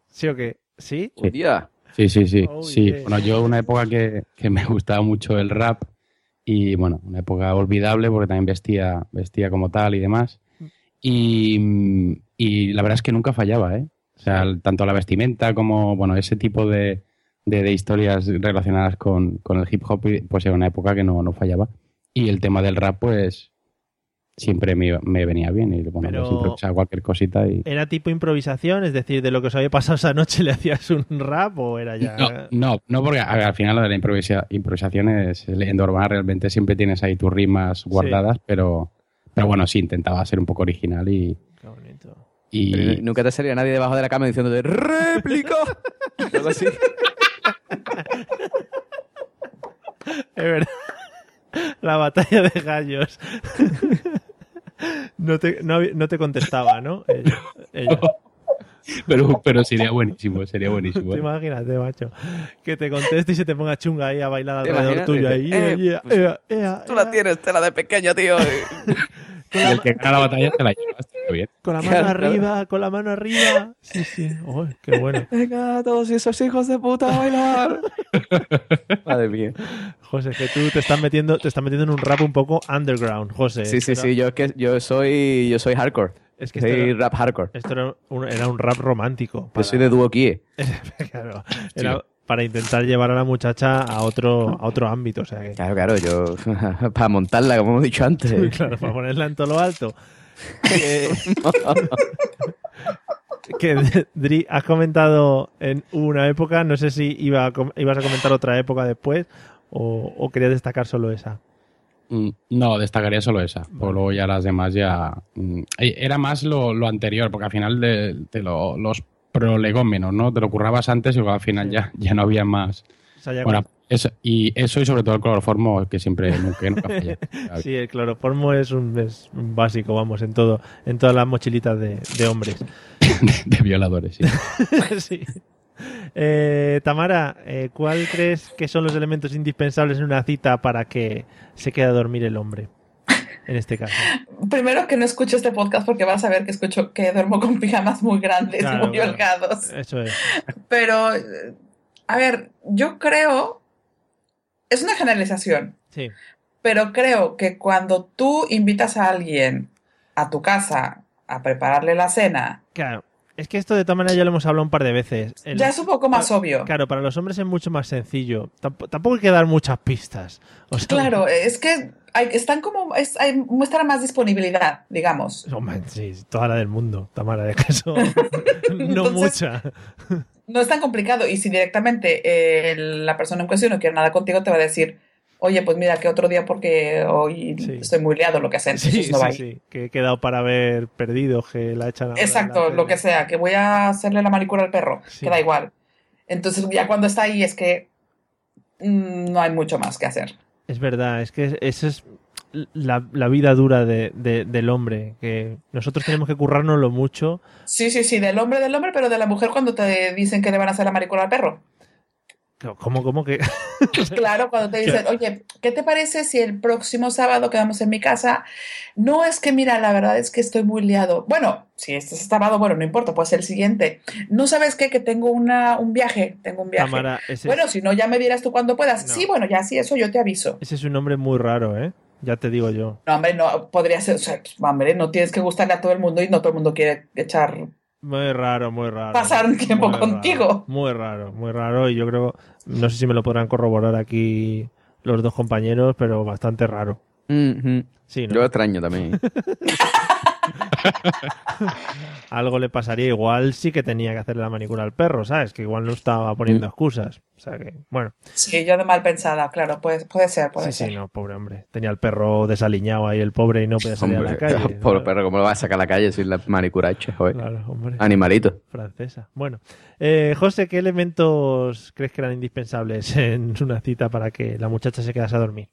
¿Sí o qué? ¿Sí? Sí. Sí, sí, sí. Oh, sí. yeah. Bueno, yo una época que, que me [LAUGHS] gustaba mucho el rap y bueno, una época olvidable porque también vestía, vestía como tal y demás. Y, y la verdad es que nunca fallaba, ¿eh? O sea, el- tanto la vestimenta como, bueno, ese tipo de, de- de historias relacionadas con, con el hip hop, pues era una época que no, no fallaba. Y el tema del rap, pues siempre me, me venía bien y bueno, Pero- improvisaba cualquier cosita y... ¿Era tipo improvisación? Es decir, de lo que os había pasado esa noche le hacías un rap o era ya... No, no, no, porque a ver, al final lo de la improvisa- improvisación es leyenda urbana, realmente siempre tienes ahí tus rimas guardadas, pero, pero bueno, sí, intentaba ser un poco original y... Qué bonito. y Pero nunca te salía nadie debajo de la cama diciéndote ¡Réplica! [LAUGHS] Algo así. Es verdad. La batalla de gallos. [LAUGHS] No te, no, no te contestaba, ¿no? Ella- ella. [LAUGHS] pero, pero sería buenísimo, sería buenísimo. Te ¿eh? imagínate, macho. Que te conteste y se te ponga chunga ahí a bailar ¿Te alrededor tuyo. Ahí, Eh, ea, pues, ea, ea, Tú la tienes, tela de pequeño, tío. [LAUGHS] Y el que gana la batalla te la llevas, está bien. Con la [LAUGHS] mano Claro. arriba, con la mano arriba. Sí, sí. Uy, qué bueno. Venga, todos esos hijos de puta a bailar. Madre mía. José, que tú te estás metiendo, te estás metiendo en un rap un poco underground, José. Sí, sí, sí, yo, es que, yo, soy, yo soy hardcore. Es que soy esto era- rap hardcore. Esto era un, era un rap romántico. Yo soy de Kie. [LAUGHS] Claro, era para intentar llevar a la muchacha a otro, a otro ámbito. O sea que, Claro, claro, yo [LAUGHS] para montarla, como hemos dicho antes. [LAUGHS] claro, para ponerla en todo lo alto. Que, que, Dri, has comentado en una época, no sé si iba a com- ibas a comentar otra época después o, o querías destacar solo esa. Mm, No, destacaría solo esa. Pues luego ya las demás ya. mm, eh, Era más lo, lo anterior, porque al final de, de lo- los prolegómenos, ¿no? Te lo currabas antes y luego al final ya, ya no había más. O sea, ya Bueno, con- eso, y eso y sobre todo el cloroformo, que siempre nunca, que nunca falla. [LAUGHS] sí, el cloroformo es un, es un básico, vamos, en todo, en todas las mochilitas de, de hombres. [LAUGHS] de violadores, sí. [LAUGHS] sí. Eh, Tamara, eh, ¿cuál crees que son los elementos indispensables en una cita para que se quede a dormir el hombre? En este caso. Primero que no escucho este podcast porque vas a ver que escucho que duermo con pijamas muy grandes Claro, y muy claro. holgados. Eso es. Pero, a ver, yo creo, es una generalización, Sí. pero creo que cuando tú invitas a alguien a tu casa a prepararle la cena, Claro. Es que esto de todas maneras ya lo hemos hablado un par de veces. El- ya es un poco más obvio. Claro, para los hombres es mucho más sencillo. Tamp- tampoco hay que dar muchas pistas. O sea, Claro, es que hay, están como, es, hay, muestra más disponibilidad, digamos. Hombre, sí, toda la del mundo, Tamara, de eso. [LAUGHS] no Entonces- mucha. No es tan complicado y si directamente eh, la persona en cuestión no quiere nada contigo, te va a decir, oye, pues mira, que otro día porque hoy estoy muy liado, lo que sea. Sí, Entonces no va sí, ahí. sí, que he quedado para haber perdido, que la echan la Exacto, lo que sea, que voy a hacerle la manicura al perro, que da igual. Entonces ya cuando está ahí es que mm, no hay mucho más que hacer. Es verdad, es que esa es la, la vida dura de- de- del hombre, que nosotros tenemos que currárnoslo mucho. Sí, sí, sí, del hombre del hombre, pero de la mujer cuando te dicen que le van a hacer la manicura al perro. ¿Cómo, cómo que? [LAUGHS] Claro, cuando te dicen, oye, ¿qué te parece si el próximo sábado quedamos en mi casa? No es que, mira, la verdad es que estoy muy liado. Bueno, si este es sábado, bueno, no importa, puede ser el siguiente. No sabes qué, que tengo una, un viaje, tengo un viaje. Bueno, es- si no, ya me dirás tú cuando puedas. Sí, bueno, ya sí, eso yo te aviso. Ese es un nombre muy raro, ¿eh? Ya te digo yo. No, hombre, no, podría ser, o sea, pues, hombre, no tienes que gustarle a todo el mundo y no todo el mundo quiere echar Muy raro, muy raro. pasar un tiempo Muy contigo. raro, muy raro, muy raro. Y yo creo, no sé si me lo podrán corroborar aquí los dos compañeros, pero bastante raro. Sí, ¿no? Yo extraño también. [LAUGHS] [LAUGHS] Algo le pasaría. Igual sí que tenía que hacerle la manicura al perro, ¿sabes? Que igual no estaba poniendo Mm. excusas. O sea que, bueno. Sí, yo de mal pensada, claro, puede, puede ser, puede Sí, ser. sí, no, pobre hombre. Tenía el perro desaliñado ahí, el pobre, y no podía salir a la calle. [LAUGHS] pobre perro, ¿cómo lo vas a sacar a la calle sin la manicura hecha, joder? Claro, hombre. Animalito. Francesa. Bueno, eh, José, ¿qué elementos crees que eran indispensables en una cita para que la muchacha se quedase a dormir?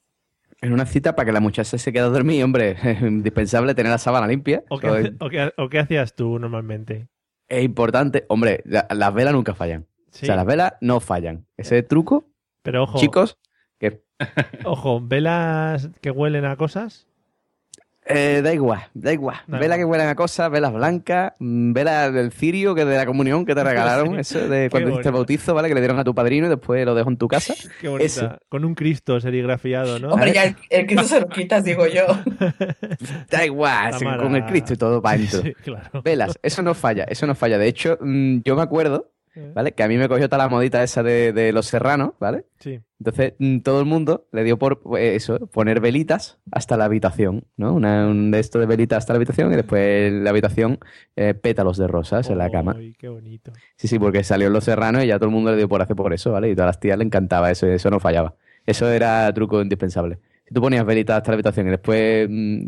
En una cita para que la muchacha se quede a dormir, hombre, [LAUGHS] es indispensable tener la sábana limpia. ¿O qué, Eso hace- es, o qué- o qué hacías tú normalmente? es importante. Hombre, la- las velas nunca fallan. Sí. O sea, las velas no fallan. Ese truco, Pero ojo, chicos, que ojo, velas que huelen a cosas. Eh, da igual, da igual. Igual. que huelen a cosas, velas blancas, mm, velas del cirio, que de la comunión que te [LAUGHS] regalaron, eso de cuando hiciste el bonito. bautizo, ¿vale? Que le dieron a tu padrino y después lo dejó en tu casa. [LAUGHS] Qué bonita. Eso. Con un Cristo serigrafiado, ¿no? Hombre, ya el, el Cristo se lo quitas, digo yo. [LAUGHS] Da igual, sí, con el Cristo y todo para adentro. Sí, claro. Velas, eso no falla, eso no falla. De hecho, mm, yo me acuerdo, ¿vale? Que a mí me cogió toda la modita esa de, de los serranos, ¿vale? Sí. Entonces, mm, todo el mundo le dio por pues, eso, poner velitas hasta la habitación, ¿no? Una, un de esto de velitas hasta la habitación y después la habitación eh, pétalos de rosas en la cama. Ay, qué bonito. Sí, sí, porque salió en los serranos y ya todo el mundo le dio por hacer por eso, ¿vale? Y a todas las tías le encantaba eso y eso no fallaba. Eso era truco indispensable. Si tú ponías velitas hasta la habitación y después mm,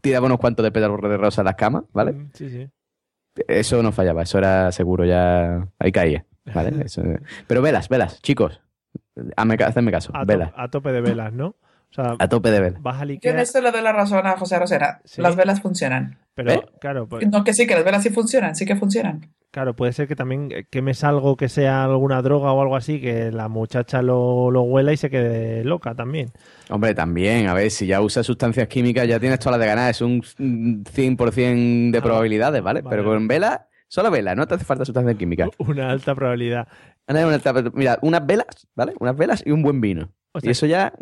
tirabas unos cuantos de pétalos de rosa en las camas, ¿vale? Sí, sí. Eso no fallaba, eso era seguro, ya ahí caía, ¿vale? [LAUGHS] Eso- Pero velas, velas, chicos, hazme, caso, A, to- velas, a tope de velas, ¿no? O sea, a tope de velas. vas Yo en esto le doy la razón a José Rosera. Sí. Las velas funcionan. pero ¿Eh? claro, pues, No, que sí, que las velas sí funcionan, sí que funcionan. Claro, puede ser que también eh, quemes algo que sea alguna droga o algo así, que la muchacha lo, lo huela y se quede loca también. Hombre, también, a ver, si ya usas sustancias químicas ya tienes todas las de ganar, es un mm, 100% de Ah, probabilidades, ¿vale? vale. Pero con velas, solo velas, no te hace falta sustancias químicas. [LAUGHS] Una alta probabilidad. Una Mira, unas velas, ¿vale? Unas velas y un buen vino. O sea, y eso ya,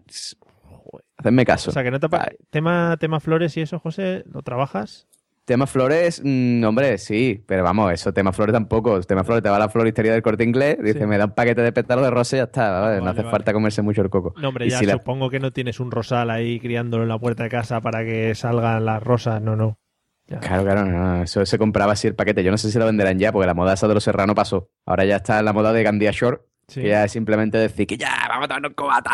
hacedme caso. O sea, que no te tema, tema flores y eso, José, ¿lo trabajas? Tema flores, mm, hombre, sí, pero vamos, eso, tema flores tampoco. Tema flores, te va a la floristería del corte inglés, dice, Sí. me da un paquete de pétalos de rosa y ya está, ¿vale? no hace vale. falta comerse mucho el coco. No, hombre, Y ya si la- supongo que no tienes un rosal ahí criándolo en la puerta de casa para que salgan las rosas, no, no. Ya. Claro, claro, no, eso se compraba así el paquete. Yo no sé si lo venderán ya, porque la moda esa de los serranos pasó. Ahora ya está la moda de Gandía Shore, Sí. que ya es simplemente decir que ya, vamos a tomarnos cobata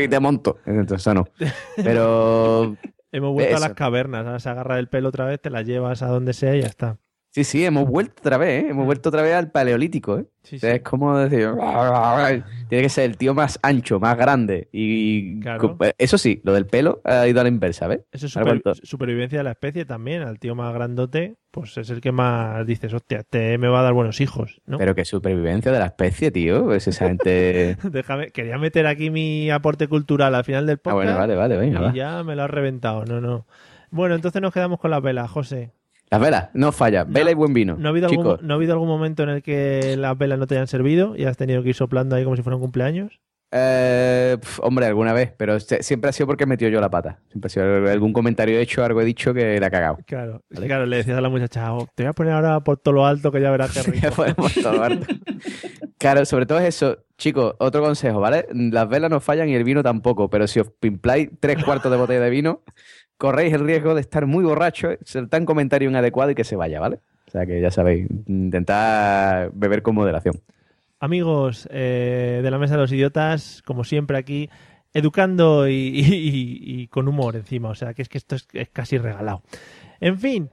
y te monto. Entonces, eso no. [LAUGHS] Pero Hemos vuelto a las cavernas, ahora se agarra el pelo otra vez, te la llevas a donde sea y ya está. Sí, sí, hemos vuelto otra vez, ¿eh? Hemos vuelto otra vez al paleolítico, ¿eh? Sí, O sea, sí. es como decir, [LAUGHS] tiene que ser el tío más ancho, más grande. Y Claro. eso sí, lo del pelo ha ido a la inversa, ¿ves? Eso es supervivencia de la especie también. Al tío más grandote, pues es el que más dices, hostia, este me va a dar buenos hijos, ¿no? Pero que supervivencia de la especie, tío. Pues esa gente. [LAUGHS] Déjame, quería meter aquí mi aporte cultural al final del ah, podcast. bueno, vale, vale, venga, va. y ya me lo has reventado, no, no. Bueno, entonces nos quedamos con las velas, José. Las velas, no falla. Vela y buen vino. ¿No ha, habido Chicos, algún, ¿No ha habido algún momento en el que las velas no te hayan servido y has tenido que ir soplando ahí como si fuera un cumpleaños? eh, pf, hombre, alguna vez, pero siempre ha sido porque he metido yo la pata. Siempre ha sido algún comentario hecho, algo he dicho que la ha cagado. Claro, que, claro, le decías a la muchacha, "Oh, te voy a poner ahora por todo lo alto que ya verás qué [LAUGHS] rico. Claro, sobre todo es eso. Chicos, otro consejo, ¿vale? Las velas no fallan y el vino tampoco, pero si os pimpláis tres cuartos de botella de vino, corréis el riesgo de estar muy borracho, soltar un comentario inadecuado y que se vaya, ¿vale? O sea que ya sabéis, intentad beber con moderación. Amigos eh, de la Mesa de los Idiotas, como siempre aquí, educando y, y- y con humor encima. O sea, que es que esto es, es casi regalado. En fin,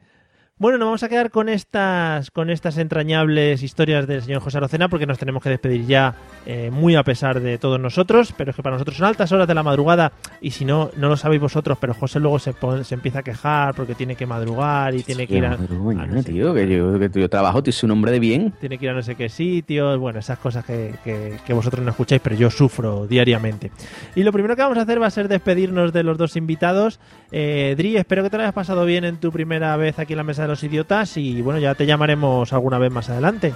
Bueno, nos vamos a quedar con estas, con estas entrañables historias del señor José Arocena porque nos tenemos que despedir ya eh, muy a pesar de todos nosotros, pero es que para nosotros son altas horas de la madrugada y si no, no lo sabéis vosotros, pero José luego se, pone- se empieza a quejar porque tiene que madrugar y tiene que ir a, mañana, tío, que yo, que yo trabajo, tío, soy un hombre de bien. tiene que ir a no sé qué sitios, bueno, esas cosas que, que- que vosotros no escucháis, pero yo sufro diariamente. Y lo primero que vamos a hacer va a ser despedirnos de los dos invitados. Eh, Dri, espero que te lo hayas pasado bien en tu primera vez aquí en la Mesa de los Idiotas y bueno, ya te llamaremos alguna vez más adelante.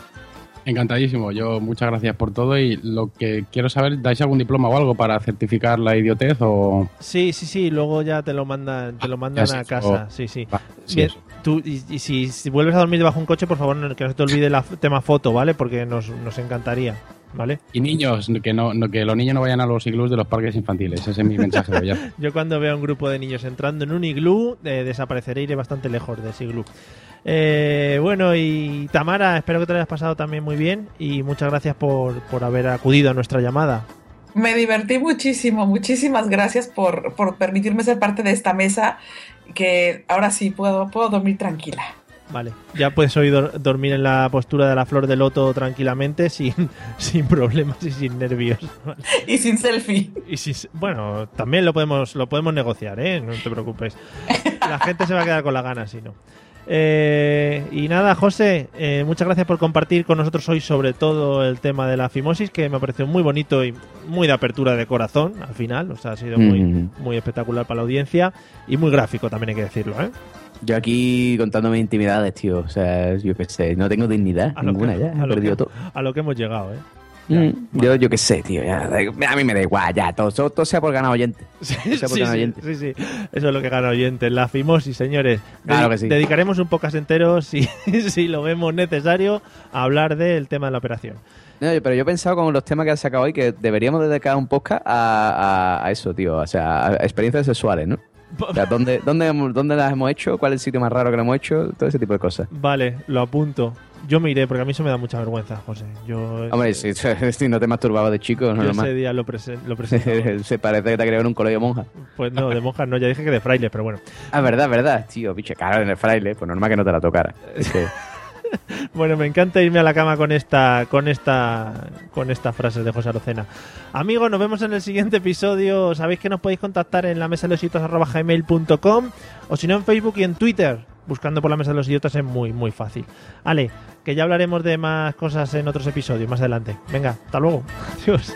Encantadísimo. Yo muchas gracias por todo y lo que quiero saber, ¿dais algún diploma o algo para certificar la idiotez o...? Sí, sí, sí, luego ya te lo mandan, te lo mandan ya a casa. o- Sí, sí. Sí, Bien, tú, y, y si, si vuelves a dormir debajo de un coche, por favor, que no se te olvide el [LAUGHS] tema foto, ¿vale? Porque nos, nos encantaría, ¿vale? Y niños, que no, no- que los niños no vayan a los iglús de los parques infantiles. Ese es mi mensaje de hoy. [LAUGHS] Yo cuando veo a un grupo de niños entrando en un iglú, eh, desapareceré, iré bastante lejos de ese iglú. Eh, bueno, y Tamara, espero que te lo hayas pasado también muy bien y muchas gracias por, por haber acudido a nuestra llamada. Me divertí muchísimo, muchísimas gracias por, por permitirme ser parte de esta mesa, que ahora sí puedo, puedo dormir tranquila. Vale, ya puedes hoy dor- dormir en la postura de la flor de loto tranquilamente, [LAUGHS] sin, sin problemas y sin nervios. Vale. [LAUGHS] Y sin selfie. Y si, bueno, también lo podemos, lo podemos negociar, ¿eh? No te preocupes. La gente se va a quedar con la gana, si no. Eh, y nada, José, eh, muchas gracias por compartir con nosotros hoy sobre todo el tema de la fimosis, que me pareció muy bonito y muy de apertura de corazón al final. O sea, ha sido muy, Mm. muy espectacular para la audiencia y muy gráfico también hay que decirlo, ¿eh? Yo aquí contándome intimidades, tío. O sea, yo qué sé, no tengo dignidad A ninguna que- ya. a He perdido que- todo. A lo que hemos llegado, ¿eh? Mm, yo, yo qué sé, tío. ya, a mí me da igual, ya. Todo, todo, todo sea por ganar oyente. [LAUGHS] Todo sea por Sí, ganar sí, oyente. sí, sí. Eso es lo que gana oyentes. La fimosis, señores. Claro que sí. Dedicaremos un podcast entero, [LAUGHS] si, si lo vemos necesario, a hablar del tema de la operación. No, pero yo he pensado con los temas que has sacado hoy que deberíamos dedicar un podcast a, a- a eso, tío. O sea, a experiencias sexuales, ¿no? O sea, ¿dónde, dónde, ¿dónde las hemos hecho? ¿Cuál es el sitio más raro que lo hemos hecho? Todo ese tipo de cosas. Vale, lo apunto. Yo me iré porque a mí eso me da mucha vergüenza, José. Yo, Hombre, si, [LAUGHS] si no te masturbabas de chico, no yo ese día lo, presen- lo presentaba. [LAUGHS] Se parece que te ha creado en un colegio monja. Pues no, de monjas no, ya dije que de frailes, pero bueno. Ah, verdad, verdad, tío, bicho, claro, en el fraile, pues normal que no te la tocara. [LAUGHS] Es que- [LAUGHS] Bueno, me encanta irme a la cama con esta, con esta, con esta frase de José Arocena. Amigos, nos vemos en el siguiente episodio. Sabéis que nos podéis contactar en la mesa de los gmail.com o si no en Facebook y en Twitter. Buscando por la mesa de los idiotas es muy, muy fácil. Ale, que ya hablaremos de más cosas en otros episodios más adelante. Venga, hasta luego. [LAUGHS] Adiós.